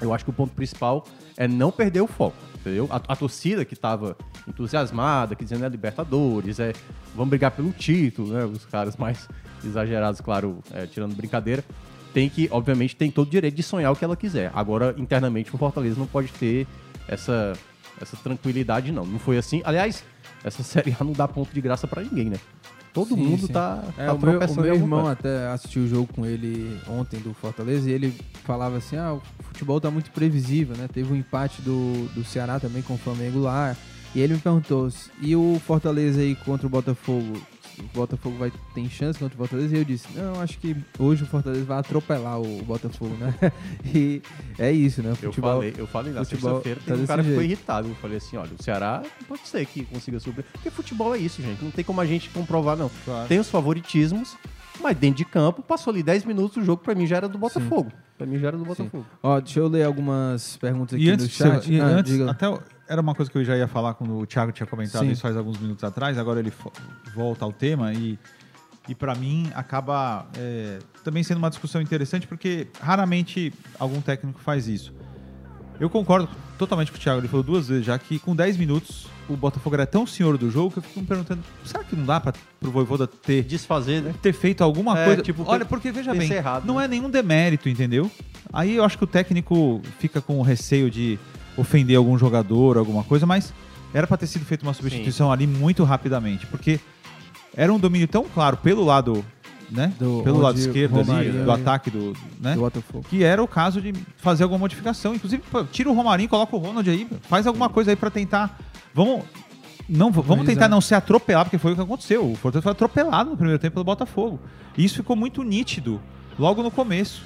eu acho que o ponto principal é não perder o foco, entendeu? A, a torcida que estava entusiasmada, que dizendo é Libertadores, é vamos brigar pelo título, né? Os caras mais exagerados, claro, é, tirando brincadeira, tem que, obviamente, tem todo o direito de sonhar o que ela quiser. Agora, internamente, o Fortaleza não pode ter essa, essa tranquilidade, não. Não foi assim. Aliás, essa Série A não dá ponto de graça pra ninguém, né? Todo
Sim,
mundo
sim.
tá,
É,
tá
o meu, o meu irmão
coisa.
até assistiu o jogo com ele ontem do Fortaleza e ele falava assim: ah, o futebol tá muito previsível, né? Teve um empate do, do Ceará também com o Flamengo lá. E ele me perguntou: e o Fortaleza aí contra o Botafogo? O Botafogo vai ter chance contra o Fortaleza? E eu disse: não, acho que hoje o Fortaleza vai atropelar o Botafogo, né? e é isso, né? O
Eu
futebol-
falei, eu falei na
futebol
sexta-feira,
tá
tem um
desse
cara que ficou
jeito.
irritado. Eu falei assim, olha, o Ceará pode ser que consiga subir. Porque futebol é isso, gente. Não tem como a gente comprovar, não.
Claro.
Tem os favoritismos, mas dentro de campo, passou ali 10 minutos, o jogo pra mim já era do Botafogo. Pra mim já era do Botafogo.
Ó, deixa eu ler algumas perguntas aqui
E
no
antes,
chat.
e
Ah,
antes
diga.
até o- era uma coisa que eu já ia falar quando o Thiago tinha comentado
Sim.
isso faz alguns minutos atrás, agora ele volta ao tema e, e para mim acaba é, também sendo uma discussão interessante porque raramente algum técnico faz isso. Eu concordo totalmente com o Thiago, ele falou duas vezes já que com 10 minutos o Botafogo era tão senhor do jogo que eu fico me perguntando, será que não dá para pro Voivoda ter
Desfazer, né?
ter feito alguma
É,
coisa.
tipo,
Olha, porque veja bem,
encerrado,
não
né?
é nenhum demérito, entendeu? Aí eu acho que o técnico fica com o receio de ofender algum jogador, alguma coisa, mas era pra ter sido feita uma substituição ali muito rapidamente, porque era um domínio tão claro pelo lado, né?
Do-
pelo lado esquerdo ali, do
e-
ataque do, né?
Do Botafogo.
que era o caso de fazer alguma modificação. Inclusive, pô, tira o Romarinho, coloca o Ronald aí, faz alguma coisa aí pra tentar. Vamos. Não, vamos
Pois
tentar
é.
não ser atropelado, porque foi o que aconteceu. O Fortaleza foi atropelado no primeiro tempo pelo Botafogo. E isso ficou muito nítido logo no começo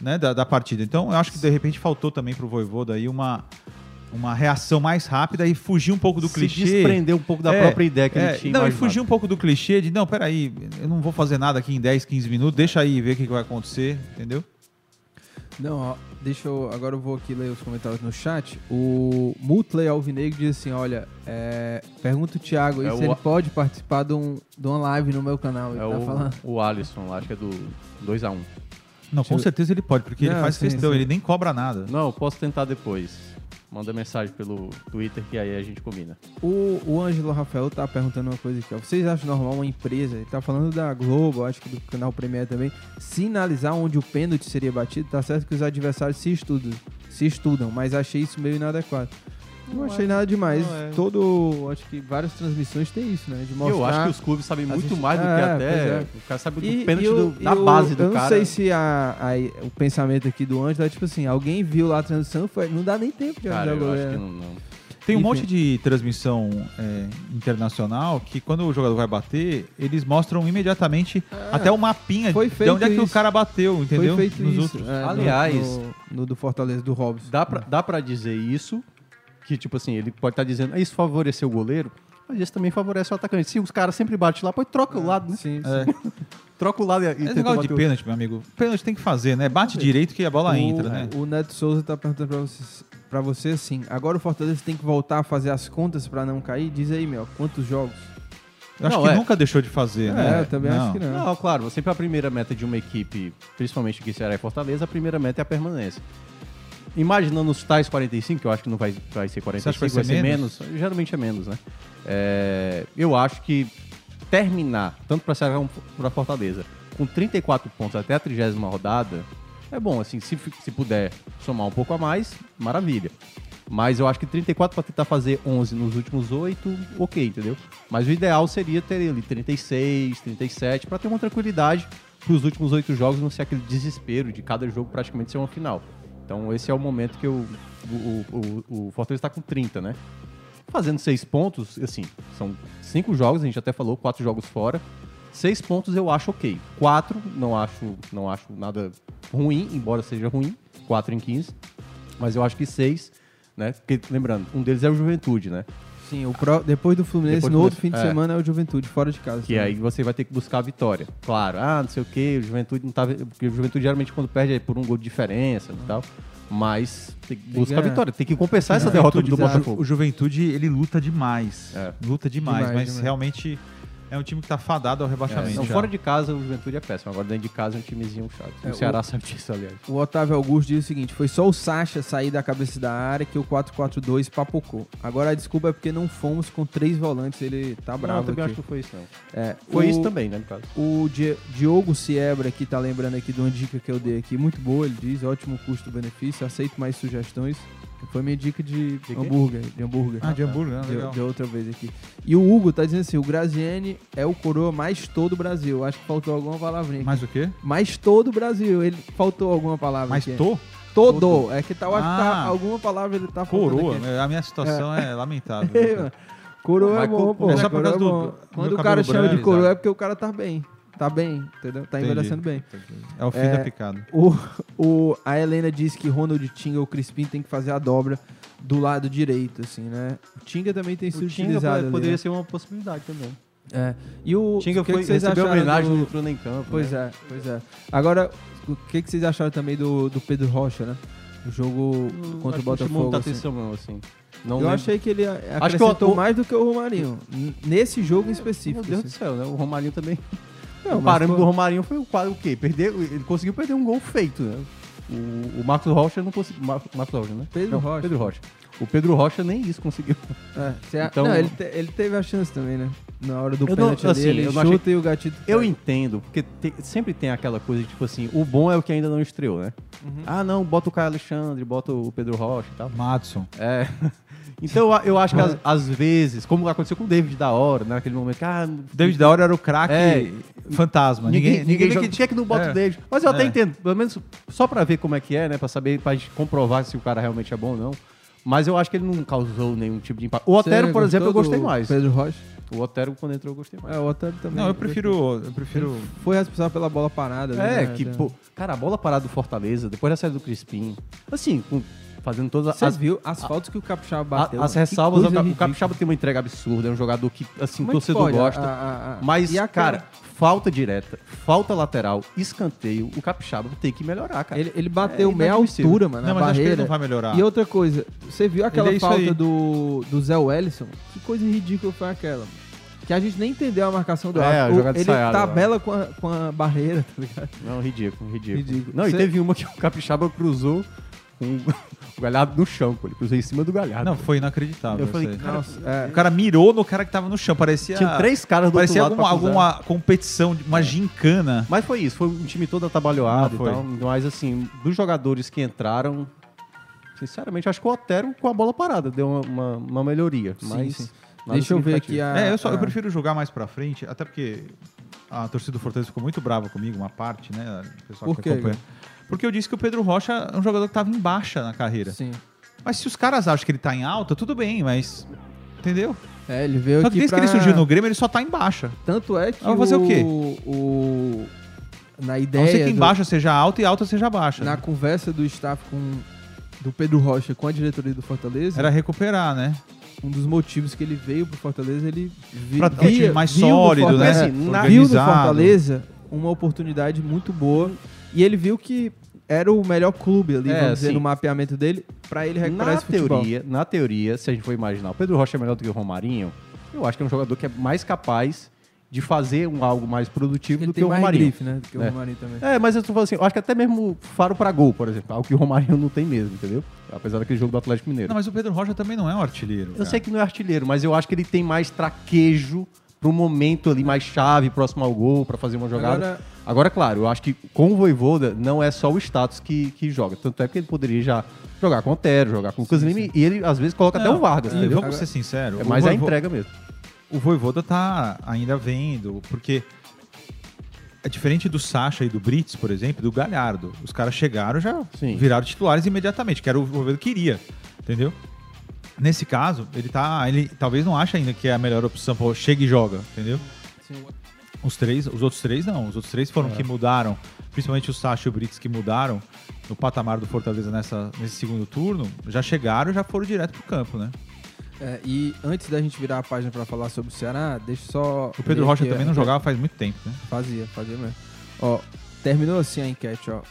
né, da, da partida. Então, eu acho que de repente faltou também pro Voivoda aí uma, uma reação mais rápida e fugir um pouco do
Se
clichê.
desprender um pouco da
É,
própria ideia que
é,
ele tinha
Não, e
imaginado.
fugir um pouco do clichê de, não, peraí, eu não vou fazer nada aqui em 10, 15 minutos, deixa aí ver o que, que vai acontecer, entendeu?
Não, ó, deixa eu. Agora eu vou aqui ler os comentários no chat. O Mutley Alvinegro diz assim: olha, é, pergunta o Thiago aí
É
se
o-
ele pode participar de, um, de uma live no meu canal. Ele
É
tá
o,
falando.
o Alisson, acho que é do 2x1.
Não, com certeza ele pode, porque ele
Não,
faz
sim,
questão,
sim.
ele nem cobra nada.
Não, eu posso tentar depois. Manda mensagem pelo Twitter que aí a gente combina.
O, o Ângelo Rafael tá perguntando uma coisa aqui. Ó. Vocês acham normal uma empresa, ele tá falando da Globo, acho que do canal Premier também, sinalizar onde o pênalti seria batido? Tá certo que os adversários se estudam, se estudam mas achei isso meio inadequado. Não, achei
é-
nada demais.
não é.
Todo. Acho que várias transmissões tem isso, né? De mostrar.
eu acho que os clubes sabem muito mais do que
É,
até.
é.
O cara sabe do
E-
pênalti do- da
e o-
base do
eu
cara.
não sei se a, a- o pensamento aqui do Ângelo é tipo assim: alguém viu lá a transmissão, foi, não dá nem tempo de
Cara, eu acho
goleiro.
que não. não.
Tem um
Enfim.
monte de transmissão é, internacional que quando o jogador vai bater, eles mostram imediatamente até o mapinha.
Foi
de
feito
onde é que o cara bateu, entendeu?
Foi feito
Nos
isso.
outros.
é,
Aliás-
no, no do Fortaleza, do Robson.
Dá pra, dá pra dizer isso, que tipo assim, ele pode estar dizendo, "Ah, isso favoreceu o goleiro, mas isso também favorece o atacante. Se os caras sempre batem lá, pô, troca o lado, né?
Sim, sim.
É.
Troca o lado e, e tenta
negócio de pênalti, meu amigo. Pênalti tem que fazer, né? Bate direito que a bola
o,
entra, né?
o Neto Souza tá perguntando pra você, pra você assim: agora o Fortaleza tem que voltar a fazer as contas pra não cair? Diz aí, meu, quantos jogos?
Eu acho
Não,
que
é.
nunca deixou de fazer,
É,
né?
eu também acho que não.
Não, claro, sempre a primeira meta de uma equipe, principalmente que Ceará e Fortaleza, a primeira meta é a permanência. Imaginando os tais 45, que eu acho que não vai, vai ser 45,
acha que vai
vai
ser
ser menos? Geralmente é menos, né? É, eu acho que terminar, tanto para Ceará como para Fortaleza, com 34 pontos até a 30 rodada, é bom, assim, se, se puder somar um pouco a mais, maravilha. Mas eu acho que 34 para tentar fazer 11 nos últimos 8, ok, entendeu? Mas o ideal seria ter ali 36, 37, para ter uma tranquilidade para os últimos 8 jogos não ser aquele desespero de cada jogo praticamente ser uma final. Então esse é o momento que eu, o, o, o, Fortaleza está com 30, né? Fazendo 6 pontos, assim, são 5 jogos, a gente até falou, 4 jogos fora. 6 pontos eu acho ok. 4 não acho, não acho nada ruim, embora seja ruim. 4 em 15. Mas eu acho que 6, né? Porque, lembrando, um deles é o Juventude, né?
Sim, o pró- depois do Fluminense,
Depois
no
do
outro fim de
é.
semana é o Juventude, fora de casa.
Que
também.
aí você vai ter que buscar a vitória. Claro, ah, não sei o que, o Juventude não tá. Porque o Juventude geralmente quando perde é por um gol de diferença e tal. Mas tem que buscar a vitória, tem que compensar essa derrota do. Botafogo.
O Juventude, ele luta demais.
É.
Luta demais,
Demais,
mas
demais.
realmente é um time que tá fadado ao rebaixamento.
Não,
já.
fora de casa o Juventude é péssimo, agora dentro de casa é um timezinho chato.
É,
o Ceará sabe disso, aliás.
O Otávio Augusto diz o seguinte: foi só o Sacha sair da cabeça da área que o 4-4-2 papocou. Agora a desculpa é porque não fomos com três volantes, ele tá
Não,
bravo.
eu também
aqui.
acho que foi isso, não.
É,
Foi
o-
isso também, né, no caso.
O Di- Diogo Siebra aqui tá lembrando aqui de uma dica que eu dei aqui, muito boa, ele diz, ótimo custo-benefício, aceito mais sugestões. Foi minha dica de,
quê?
hambúrguer. De hambúrguer.
Ah, de hambúrguer, ah,
de,
legal.
de outra vez aqui. E o Hugo tá dizendo assim: o Graziani é o coroa mais todo do Brasil. Acho que faltou alguma palavrinha.
Mais o quê?
Mais todo o Brasil. Ele faltou alguma palavra.
Mais
aqui.
tô?
Todo. É que tá, eu acho que tá,
Ah.
alguma palavra ele tá faltando
Coroa.
aqui.
A minha situação é, lamentável.
Ei, mano, Coroa
Mas
é bom, pô.
é só por
Coroa
causa
é
do-
Quando o cara chama de coroa é porque o cara tá bem. Tá bem, entendeu? Tá
Entendi.
envelhecendo bem.
É o fim
É,
da picada.
O, o, a Helena disse que Ronald Tinga ou Crispim tem que fazer a dobra do lado direito, assim, né? O Tinga também tem sido
O Tinga
utilizado
pode-
ali,
poderia
né?
ser uma possibilidade também.
É. E o,
O Tinga
o que,
foi,
que vocês
recebeu
acharam
homenagem,
do-
nem em campo.
Pois
né?
é, pois é. Agora, o que, que vocês acharam também do, do Pedro Rocha, né? O jogo
Hum,
contra
acho
o
que não
Botafogo.
muita
assim.
atenção, não, assim. Não
Eu
lembro.
achei que ele
que
acrescentou
o- o-
mais do que o Romarinho. Nesse jogo em específico.
Meu Deus do
assim.
céu, né? O Romarinho também.
Não,
o parâmetro
foi-
do Romarinho foi o o quê? Perdeu, ele conseguiu perder um gol feito, né? O, o Marcos Rocha não conseguiu. Mar- Marcos Rocha, né?
Pedro
Não,
Rocha.
Pedro Rocha. O Pedro Rocha nem isso conseguiu.
É,
Então-
não, ele, te- ele teve a chance também, né? Na hora do
Eu não-
pênalti
assim,
ele
eu não
chuta
achei-
e o gatito
Eu
cai.
entendo, porque te- sempre tem aquela coisa de tipo assim, o bom é o que ainda não estreou, né?
Uhum.
Ah, não, bota o Caio Alexandre, bota o Pedro Rocha e tal.
Madison.
É. Então eu- acho que às, vezes, como aconteceu com o David da hora, né? Naquele momento que, ah,
David da hora era o craque
É.
fantasma.
Ninguém,
Ninguém,
ninguém,
joga-
que tinha que não bota
É.
o David. Mas eu até
É.
entendo, pelo menos só pra ver como é que é, né? Pra saber, pra gente comprovar se o cara realmente é bom ou não. Mas eu acho que ele não causou nenhum tipo de impacto. O
Você
Otero, por exemplo, eu gostei mais.
Pedro Rocha.
O Otero, quando entrou, eu gostei mais.
É, o Otero também.
Não, eu prefiro. Eu prefiro.
Foi responsável pela bola parada.
É,
né?
que, pô, cara, a bola parada do Fortaleza, depois da saída do Crispim, assim, com- fazendo todas
Você
as,
viu as faltas que o Capixaba
a-
bateu?
as ressalvas. O o. Capixaba tem uma entrega absurda, é um jogador que, assim, o
é
torcedor
pode?
gosta.
A- a- a-
Mas,
e a
cara, falta direta, falta lateral, escanteio, o Capixaba tem que melhorar, cara.
Ele, ele bateu
É
meia altura, mano,
Não, mas acho que ele
barreira.
não vai melhorar.
E outra coisa, você viu aquela
é
falta
aí.
do, do Zé Wellison? Que coisa ridícula foi aquela? mano? Que a gente nem entendeu a marcação do
É,
árbitro. Ele
ensaiada,
tabela com a, com a barreira, tá ligado?
Não, ridículo, ridículo.
Ridículo.
Não, e
Cê-
teve uma que o Capixaba cruzou com o Galhardo no chão, pô. Ele cruzou em cima do Galhardo.
Não, foi inacreditável.
Eu falei, cara,
Nossa, é,
O cara mirou no cara que tava no chão. Parecia.
tinha três caras do
Parecia
outro lado
alguma,
pra cruzar.
alguma competição, uma gincana.
Mas foi isso, foi um time todo atabalhoado
Não,
e tal. Mas assim, dos jogadores que entraram, sinceramente, acho que o Otero com a bola parada deu uma, uma, uma melhoria.
Sim,
mas
sim. Deixa eu ver aqui a...
É, eu, só, eu
a-
prefiro jogar mais pra frente, até porque a torcida do Fortaleza ficou muito brava comigo, uma parte, né? O pessoal
Por
que acompanha. Porque eu disse que o Pedro Rocha é um jogador que tava em baixa na carreira.
Sim.
Mas se os caras acham que ele tá em alta, tudo bem, mas. Entendeu?
É, ele veio
Só
aqui
que desde
pra...
que ele surgiu no Grêmio, ele só tá em baixa.
Tanto é que
Ah, fazer o quê?
o... Na
A não
ideia...
ser que
do-
embaixo seja alta e alta seja baixa.
Na conversa do staff com... Do Pedro Rocha com a diretoria do Fortaleza,
Era recuperar, né?
Um dos motivos que ele veio pro Fortaleza, ele vi,
Pra ter um time mais sólido, né?
Assim, na-
viu no
Organizado.
Fortaleza uma oportunidade muito boa e ele viu que era o melhor clube ali,
É,
vamos dizer, no mapeamento dele, pra ele recuperar
Na
esse futebol.
teoria, na teoria, se a gente for imaginar, o Pedro Rocha é melhor do que o Romarinho, eu acho que é um jogador que é mais capaz de fazer um algo mais produtivo
Ele
do que o
mais
Romarinho.
grife, né? Do que o
É.
Romarinho também.
É, mas eu tô falando assim, eu acho que até mesmo faro pra gol, por exemplo, algo que o Romarinho não tem mesmo, entendeu? Apesar daquele jogo do Atlético Mineiro.
Não, mas o Pedro Rocha também não é um artilheiro.
Eu
cara.
sei que não é artilheiro, mas eu acho que ele tem mais traquejo pro momento ali mais chave, próximo ao gol, pra fazer uma jogada.
Agora-
Agora, claro, eu acho que com o Voivoda não é só o status que, que joga. Tanto é que ele poderia já jogar com o Otero, jogar com o Lucas Lima, e ele às vezes coloca até
Não,
o Vargas,
e
entendeu?
Vamos ser sinceros.
É mais a entrega mesmo.
O Voivoda tá ainda vendo, porque é diferente do Sacha e do Brits, por exemplo, do Galhardo. Os caras chegaram já
Sim.
viraram titulares imediatamente, que era o Voivoda queria, entendeu? Nesse caso, ele tá, ele talvez não ache ainda que é a melhor opção, pô, chega e joga, entendeu? Os três, os outros três não, os outros três foram
É.
que mudaram, principalmente o Sacha e o Brits que mudaram no patamar do Fortaleza nessa, nesse segundo turno, já chegaram e já foram direto pro campo, né?
É, e antes da gente virar a página pra falar sobre o Ceará, deixa eu só.
O Pedro Rocha também não jogava faz muito tempo, né?
Fazia, fazia mesmo. Ó, terminou assim a enquete, ó.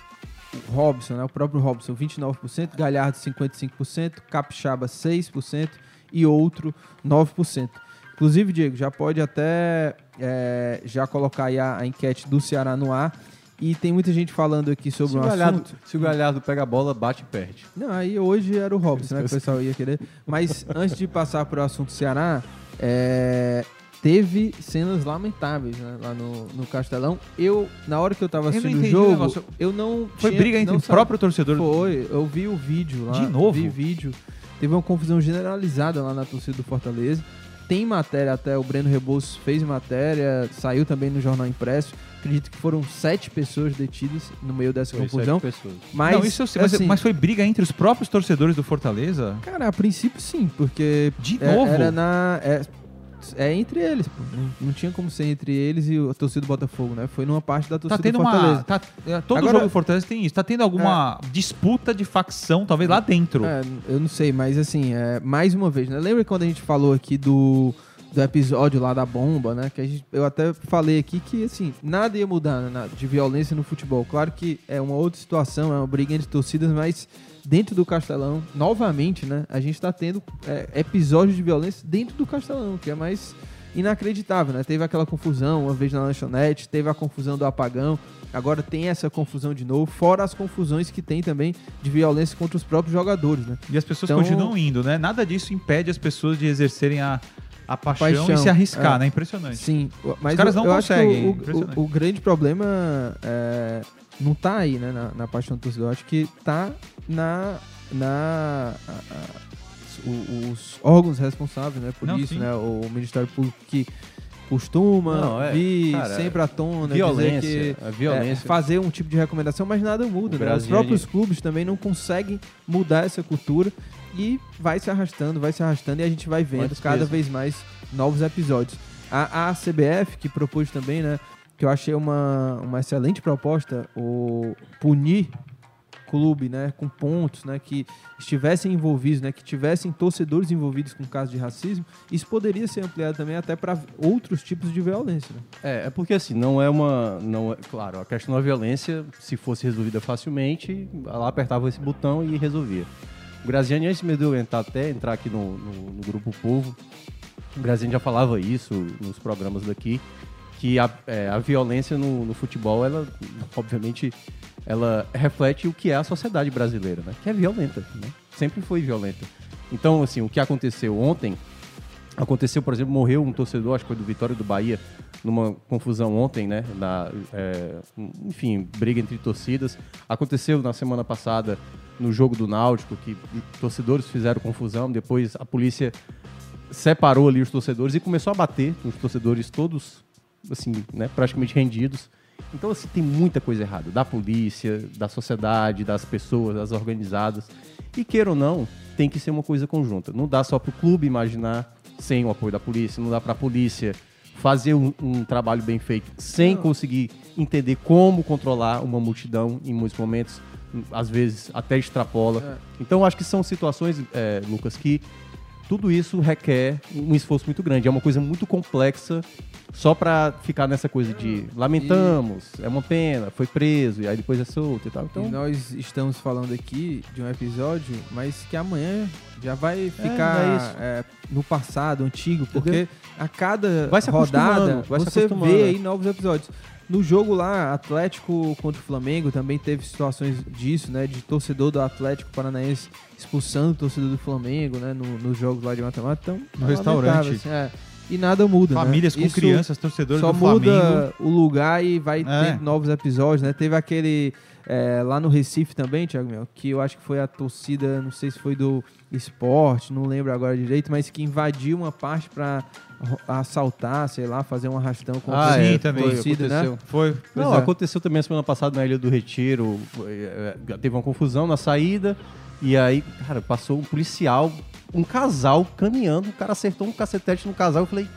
O Robson, né? O próprio Robson, 29%, Galhardo 55%, Capixaba 6% e outro 9%. Inclusive, Diego, já pode até é, já colocar aí a, a enquete do Ceará no ar. E tem muita gente falando aqui sobre
Se
um
o, Galhardo,
assunto.
se o Galhardo pega a bola, bate e perde.
Não, aí hoje era o Robson, né? Que o pessoal ia querer. Mas antes de passar para o assunto Ceará, é, teve cenas lamentáveis né, lá no, no Castelão. Eu, na hora que eu tava
Eu não
assistindo o
entendi o
jogo,
negócio.
eu não.
Foi
tinha-
briga entre o próprio torcedor.
Foi, eu vi o vídeo lá.
De novo?
Vi vídeo. Teve uma confusão generalizada lá na torcida do Fortaleza. Tem matéria até, o Breno Rebouças fez matéria, saiu também no Jornal Impresso. Acredito que foram sete pessoas detidas no meio dessa
Foi
confusão.
sete pessoas.
Mas,
não, isso eu sei, mas,
assim,
mas foi briga entre os próprios torcedores do Fortaleza?
Cara, a princípio sim, porque
De
é-
novo?
era na. É, é entre eles, pô. Não, não tinha como ser entre eles e a torcida do Botafogo, né? Foi numa parte da torcida
Tá tendo
do Fortaleza.
uma. Tá, é, todo
Agora-
jogo do Fortaleza tem isso. Tá tendo alguma disputa de facção, talvez lá dentro.
É, eu não sei, mas assim, é, mais uma vez, né? Lembra quando a gente falou aqui do, do episódio lá da bomba, né? Que a gente, eu até falei aqui que, assim, nada ia mudar né, de violência no futebol. Claro que é uma outra situação, é uma briga entre torcidas, mas dentro do Castelão, novamente, né? A gente tá tendo é, episódios de violência dentro do Castelão, que é mais inacreditável, né? Teve aquela confusão uma vez na lanchonete, teve a confusão do apagão, agora tem essa confusão de novo, fora as confusões que tem também de violência contra os próprios jogadores, né?
E as pessoas
Então-
continuam indo, né? Nada disso impede as pessoas de exercerem a, a paixão,
Paixão,
e se arriscar,
é.
né? Impressionante.
Sim, mas
caras
eu,
não
eu
conseguem,
o- o, o grande problema é, não tá aí, né, na, na paixão do torcedor. Acho que tá na, na a- a- o- os órgãos responsáveis, né, por
Não,
isso,
sim.
né, o Ministério Público que costuma
Não, é,
vir
cara,
sempre à tona,
Violência,
dizer que
a violência.
é, fazer um tipo de recomendação, mas nada muda. Né? Os próprios clubes também não conseguem mudar essa cultura e vai se arrastando, vai se arrastando e a gente vai vendo cada vez mais novos episódios. A, a CBF, que propôs também, né, que eu achei uma, uma excelente proposta, o punir clube, né, com pontos, né, que estivessem envolvidos, né, que tivessem torcedores envolvidos com casos de racismo, isso poderia ser ampliado também até para outros tipos de violência. Né?
É, é porque assim, não é uma. Não é, claro, a questão da violência, se fosse resolvida facilmente, lá apertava esse botão e resolvia. O Graziani, antes mesmo de eu entrar até entrar aqui no, no, no Grupo Povo, o Graziani já falava isso nos programas daqui, que a, é, a violência no, no futebol, ela, obviamente, ela reflete o que é a sociedade brasileira, né? Que é violenta, né? Sempre foi violenta. Então, assim, o que aconteceu ontem Aconteceu, por exemplo, morreu um torcedor, acho que foi do Vitória do Bahia, numa confusão ontem, né? Na, é, enfim, briga entre torcidas. Aconteceu na semana passada no jogo do Náutico, que torcedores fizeram confusão, depois a polícia separou ali os torcedores e começou a bater nos torcedores todos, assim, né, praticamente rendidos. Então, assim, tem muita coisa errada. Da polícia, da sociedade, das pessoas, das organizadas. E queira ou não, tem que ser uma coisa conjunta. Não dá só pro clube imaginar sem o apoio da polícia, não dá pra polícia fazer um, um trabalho bem feito sem conseguir entender como controlar uma multidão em muitos momentos, às vezes até extrapola. Então, acho que são situações, é, Lucas, que tudo isso requer um esforço muito grande. É uma coisa muito complexa só pra ficar nessa coisa de lamentamos, é uma pena, foi preso, e aí depois é solto e tal. Então,
E nós estamos falando aqui de um episódio, mas que amanhã já vai ficar
é isso.
é, no passado, antigo, porque a cada rodada
acostumando, vai se
você vê aí novos episódios. No jogo lá, Atlético contra o Flamengo, também teve situações disso, né? De torcedor do Atlético Paranaense expulsando o torcedor do Flamengo, né? No, nos jogos lá de mata-mata. Então,
No restaurante.
assim, é. E nada muda, né?
Famílias com
Isso
crianças, torcedores
só
do Flamengo.
muda o lugar e vai
É.
ter novos episódios, né? Teve aquele é, lá no Recife também, Thiago Mel, que eu acho que foi a torcida, não sei se foi do esporte, não lembro agora direito, mas que invadiu uma parte pra ro- assaltar, sei lá, fazer um arrastão com
Ah,
é,
torcida,
foi,
torcida, né?
aconteceu.
Foi.
Pois
Não,
é.
aconteceu também a semana passada na Ilha do Retiro. foi, é, é, Teve uma confusão na saída. E aí, cara, passou um policial, um casal caminhando. O cara acertou um cacetete no casal. Eu falei,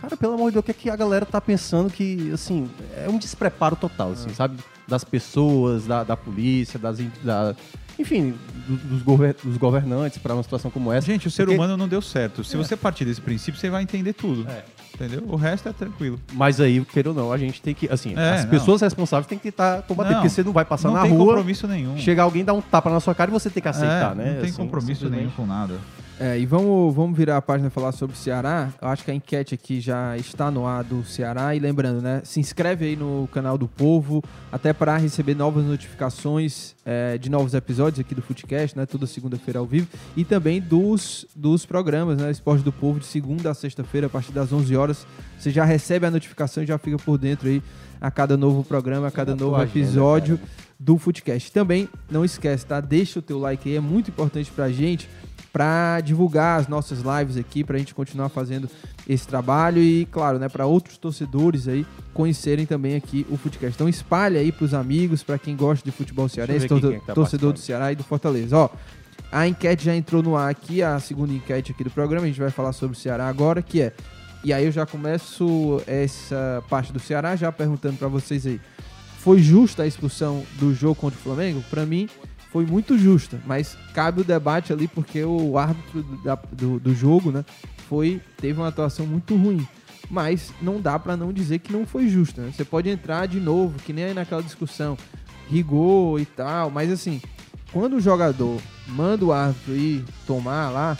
cara, pelo amor de Deus, o que, é que a galera tá pensando que, assim, é um despreparo total, assim, sabe? Das pessoas, da, da polícia, das. Da, enfim, do- dos, gover- dos governantes para uma situação como essa.
Gente, o ser
Porque-
humano não deu certo. Se você partir desse princípio, você vai entender tudo.
É.
Entendeu? O resto é tranquilo.
Mas aí, queira ou não, a gente tem que, assim,
É,
as
não.
pessoas responsáveis têm que estar combatendo,
Não,
porque você não vai passar
não
na
tem
rua.
compromisso nenhum.
Chegar alguém dar um tapa na sua cara e você tem que aceitar,
É,
né?
Não tem
Assim,
compromisso nenhum com nada.
É, e vamos, vamos virar a página e falar sobre o Ceará. Eu acho que a enquete aqui já está no ar do Ceará. E lembrando, né? Se inscreve aí no canal do Povo, até para receber novas notificações é, de novos episódios aqui do Footcast, né? Toda segunda-feira ao vivo. E também dos, dos programas, né? Esporte do Povo, de segunda a sexta-feira, a partir das 11 horas. Você já recebe a notificação e já fica por dentro aí a cada novo programa, a cada novo
agenda,
episódio
cara.
do Footcast. Também não esquece, tá? Deixa o teu like aí, é muito importante pra gente, pra divulgar as nossas lives aqui, pra gente continuar fazendo esse trabalho e, claro, né, para outros torcedores aí conhecerem também aqui o Footcast. Então espalha aí pros amigos, pra quem gosta de futebol cearense,
quem é tá
torcedor do. Ceará e do Fortaleza. Ó, a enquete já entrou no ar aqui, a segunda enquete aqui do programa, a gente vai falar sobre o Ceará agora, que é e aí eu já começo essa parte do Ceará já perguntando pra vocês aí. Foi justa a expulsão do jogo contra o Flamengo? Pra mim, foi muito justa. Mas cabe o debate ali porque o árbitro do, do, do jogo, né, foi, teve uma atuação muito ruim. Mas não dá pra não dizer que não foi justa. né? Você pode entrar de novo, que nem aí naquela discussão, rigor e tal. Mas assim, quando o jogador manda o árbitro ir tomar lá,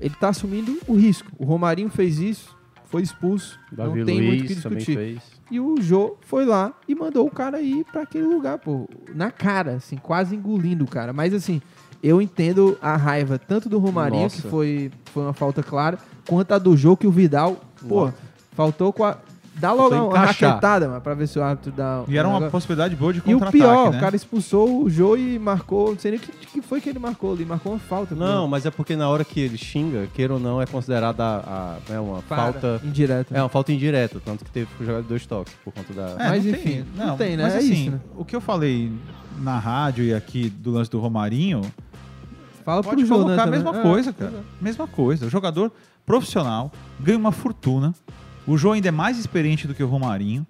ele tá assumindo o risco. O Romarinho fez isso, foi expulso,
Davi
não tem muito o que
Luiz
discutir.
fez.
E o Jô foi lá e mandou o cara ir pra aquele lugar, pô. Na cara, assim, quase engolindo o cara. Mas assim, eu entendo a raiva tanto do Romarinho,
Nossa.
que foi, foi uma falta clara, quanto a do Jô, que o Vidal, pô,
Nossa.
faltou com a. Dá logo uma
encaixar.
raquetada, mano, pra ver se o árbitro dá.
E era
um
uma
negócio.
possibilidade boa de
E o
contra-ataque,
pior,
né?
o cara expulsou o Jô e marcou. Não sei nem o que, que foi que ele marcou ali. Marcou uma falta.
Não, mas é porque na hora que ele xinga, queira ou não, é considerada a, né, uma
Para,
falta.
Indireta.
É uma falta indireta, tanto que teve que jogar dois toques por conta da.
É,
Mas
não
enfim,
tem,
não tem, né?
Mas
É
assim,
isso, né?
o que eu falei na rádio e aqui do lance do Romarinho,
Fala
pode
pro Jô, né,
colocar a
também.
mesma
É,
coisa, cara. Mesma coisa. O jogador profissional ganha uma fortuna. O Jô ainda é mais experiente do que o Romarinho.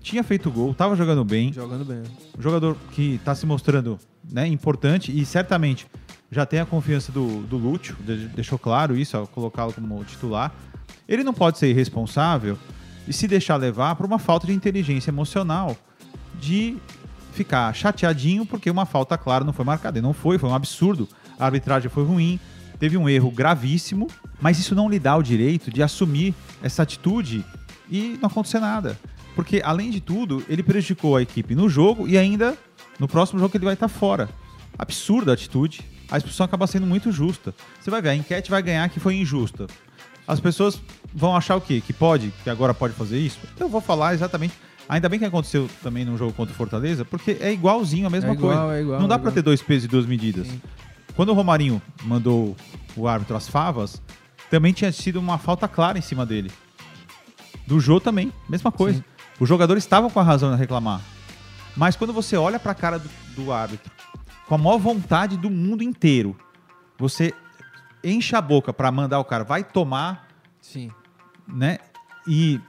Tinha feito gol, tava jogando bem.
Jogando bem.
Um jogador que está se mostrando né, importante e certamente já tem a confiança do, do Lúcio, de- deixou claro isso ao colocá-lo como titular. Ele não pode ser irresponsável e se deixar levar por uma falta de inteligência emocional de ficar chateadinho porque uma falta clara não foi marcada. E não foi, foi um absurdo. A arbitragem foi ruim, teve um erro gravíssimo, mas isso não lhe dá o direito de assumir essa atitude e não acontecer nada. Porque, além de tudo, ele prejudicou a equipe no jogo e ainda no próximo jogo ele vai estar fora. Absurda a atitude. A expulsão acaba sendo muito justa. Você vai ver, a enquete vai ganhar que foi injusta. As pessoas vão achar o quê? Que pode, que agora pode fazer isso? Eu vou falar exatamente. Ainda bem que aconteceu também no jogo contra o Fortaleza, porque é igualzinho a mesma
É igual,
coisa.
é igual,
Não dá
é igual.
ter dois pesos e duas medidas.
Sim.
Quando o Romarinho mandou o árbitro às favas, também tinha sido uma falta clara em cima dele. Do Jô também, mesma coisa.
Sim.
Os jogadores estavam com a razão em reclamar. Mas quando você olha pra cara do, do árbitro, com a maior vontade do mundo inteiro, você enche a boca pra mandar o cara, vai tomar,
Sim.
né? E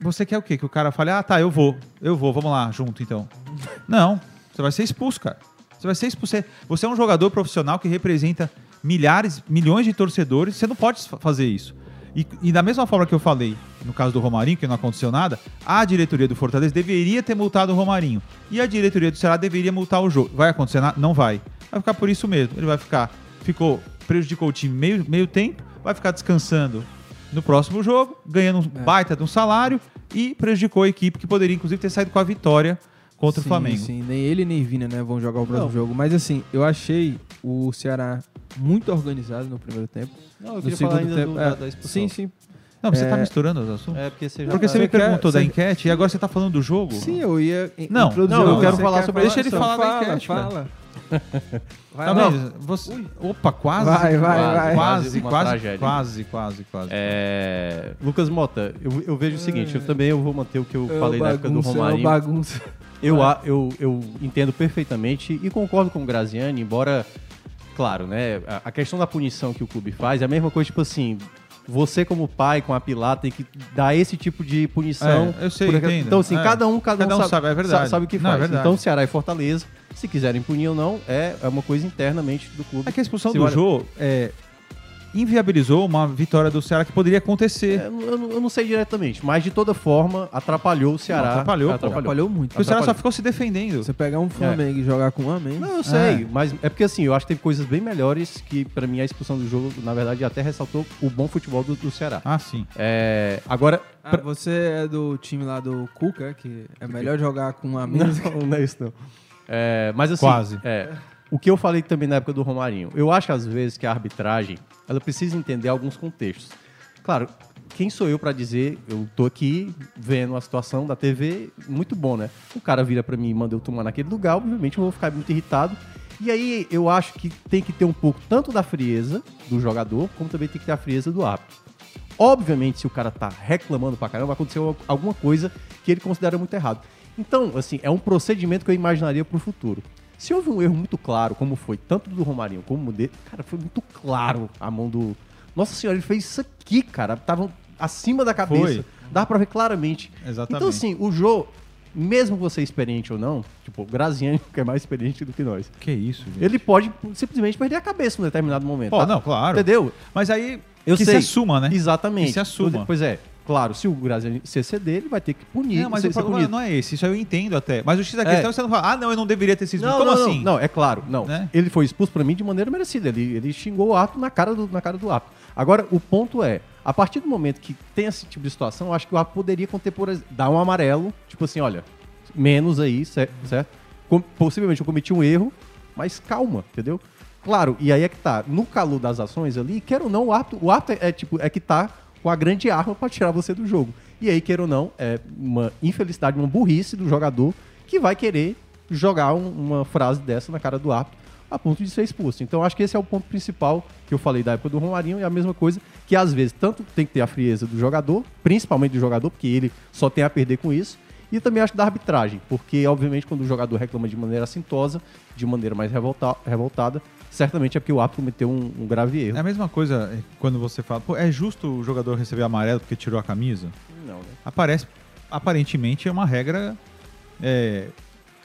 você quer o quê? Que o cara fale, ah, tá, eu vou, eu vou, vamos lá, junto então. Não, você vai ser expulso, cara. Você vai ser expulso. Você é um jogador profissional que representa milhares, milhões de torcedores, você não pode fa- fazer isso. E, e da mesma forma que eu falei, no caso do Romarinho, que não aconteceu nada, a diretoria do Fortaleza deveria ter multado o Romarinho. E a diretoria do Ceará deveria multar o jogo. Vai acontecer nada? Não vai. Vai ficar por isso mesmo. Ele vai ficar, ficou, prejudicou o time meio, meio tempo, vai ficar descansando no próximo jogo, ganhando um
É.
baita de um salário e prejudicou a equipe que poderia, inclusive, ter saído com a vitória contra
sim,
o Flamengo.
Sim, nem ele nem Vina, né, vão jogar o próximo
Não.
jogo. Mas assim, eu achei o Ceará muito organizado no primeiro tempo.
Não, eu
No
queria falar
segundo
ainda
tempo,
do,
é,
da, da
sim, sim.
Não, você
É.
tá misturando os assuntos?
É porque você já
Porque
tá-
você me
Você quer-
perguntou da
você-
enquete e agora você tá falando do jogo?
Sim, eu ia
Não,
introduzir
não, eu quero falar
quer
sobre-
deixa ele
Então
falar da
fala,
enquete,
Fala. Vai
Tá? Você- Opa, quase.
Vai, vai, vai.
Quase,
Quase
quase, quase, quase, quase.
É, Lucas Mota, eu, eu vejo o seguinte, eu também eu vou manter o que eu
É
falei
uma
na época do
bagunça, é
Romarinho.
bagunça.
Eu, eu, eu entendo perfeitamente e concordo com o Graziani, embora, claro, né, a, questão da punição que o clube faz é a mesma coisa, tipo assim, você como pai com a Pilar tem que dar esse tipo de punição.
É, eu sei,
por-. Então, assim,
É.
cada um, cada,
Cada
um
um
sabe,
é verdade.
sa- sabe o que
Não, é
faz. então, Ceará e Fortaleza, se quiserem punir ou não, é, é uma coisa internamente do clube.
É que a expulsão
Se
do
olha-
Jô é, inviabilizou uma vitória do Ceará que poderia acontecer.
É, eu, não- eu não sei diretamente, mas de toda forma atrapalhou o Ceará.
Não, atrapalhou, pô.
Atrapalhou muito.
Porque o Ceará só
atrapalhou.
ficou se defendendo.
Você pegar um Flamengo e jogar com um a menos.
Não, eu sei,
É.
mas é porque assim, eu acho que teve coisas bem melhores que pra mim a expulsão do jogo, na verdade, até ressaltou o bom futebol do, do Ceará.
Ah, sim.
É, agora,
Ah, você é do time lá do Cuca, que é melhor jogar com um a menos.
Não, não é isso não. É, mas assim,
Quase.
é, o que eu falei também na época do Romarinho, eu acho às vezes que a arbitragem, ela precisa entender alguns contextos. Claro, quem sou eu pra dizer, eu tô aqui vendo a situação da TV, muito bom, né? O cara vira pra mim e manda eu tomar naquele lugar, obviamente eu vou ficar muito irritado. E aí eu acho que tem que ter um pouco tanto da frieza do jogador, como também tem que ter a frieza do árbitro. Obviamente, se o cara tá reclamando pra caramba, aconteceu alguma coisa que ele considera muito errado. Então, assim, é um procedimento que eu imaginaria pro futuro. Se houve um erro muito claro, como foi tanto do Romarinho como dele, cara, foi muito claro a mão do. Nossa senhora, ele fez isso aqui, cara. Tava acima da cabeça.
Foi.
Dá pra ver claramente.
Exatamente.
Então, assim, o Jô, mesmo você experiente ou não, tipo, o Graziani, que é mais experiente do que nós,
Que isso, gente.
ele pode simplesmente perder a cabeça em um determinado momento.
Pô,
tá?
não, claro.
Entendeu?
Mas aí
Eu
que
sei.
se assuma, né?
Exatamente.
Que se assuma.
Pois é. Claro, se o Graziani se ceder, ele vai ter que punir.
Não, mas
ser-
o problema não é esse. Isso aí eu entendo até. Mas o X da
É.
questão é você não fala, ah, não, eu não deveria ter sido
Não,
Como
não, não,
assim?
Não, é claro, não.
Né?
Ele foi expulso pra mim de maneira merecida. Ele, ele xingou o árbitro na cara do, na cara do árbitro. Agora, o ponto é, a partir do momento que tem esse tipo de situação, eu acho que o árbitro poderia conter, por ex- dar um amarelo, tipo assim, olha, menos aí, cer- certo? Possivelmente eu cometi um erro, mas calma, entendeu? Claro, e aí é que tá, no calor das ações ali, quer ou não, o árbitro, o árbitro é, é, tipo, é que tá com a grande arma pra tirar você do jogo. E aí, quer ou não, é uma infelicidade, uma burrice do jogador que vai querer jogar um- uma frase dessa na cara do árbitro a ponto de ser expulso. Então, acho que esse é o ponto principal que eu falei da época do Romarinho e a mesma coisa que, às vezes, tanto tem que ter a frieza do jogador, principalmente do jogador, porque ele só tem a perder com isso, e também acho da arbitragem, porque, obviamente, quando o jogador reclama de maneira assintosa, de maneira mais revolta- revoltada, certamente é porque o árbitro cometeu um, um grave erro.
É a mesma coisa é, quando você fala, pô, é justo o jogador receber amarelo porque tirou a camisa?
Não, né?
Aparece, aparentemente, é uma regra é,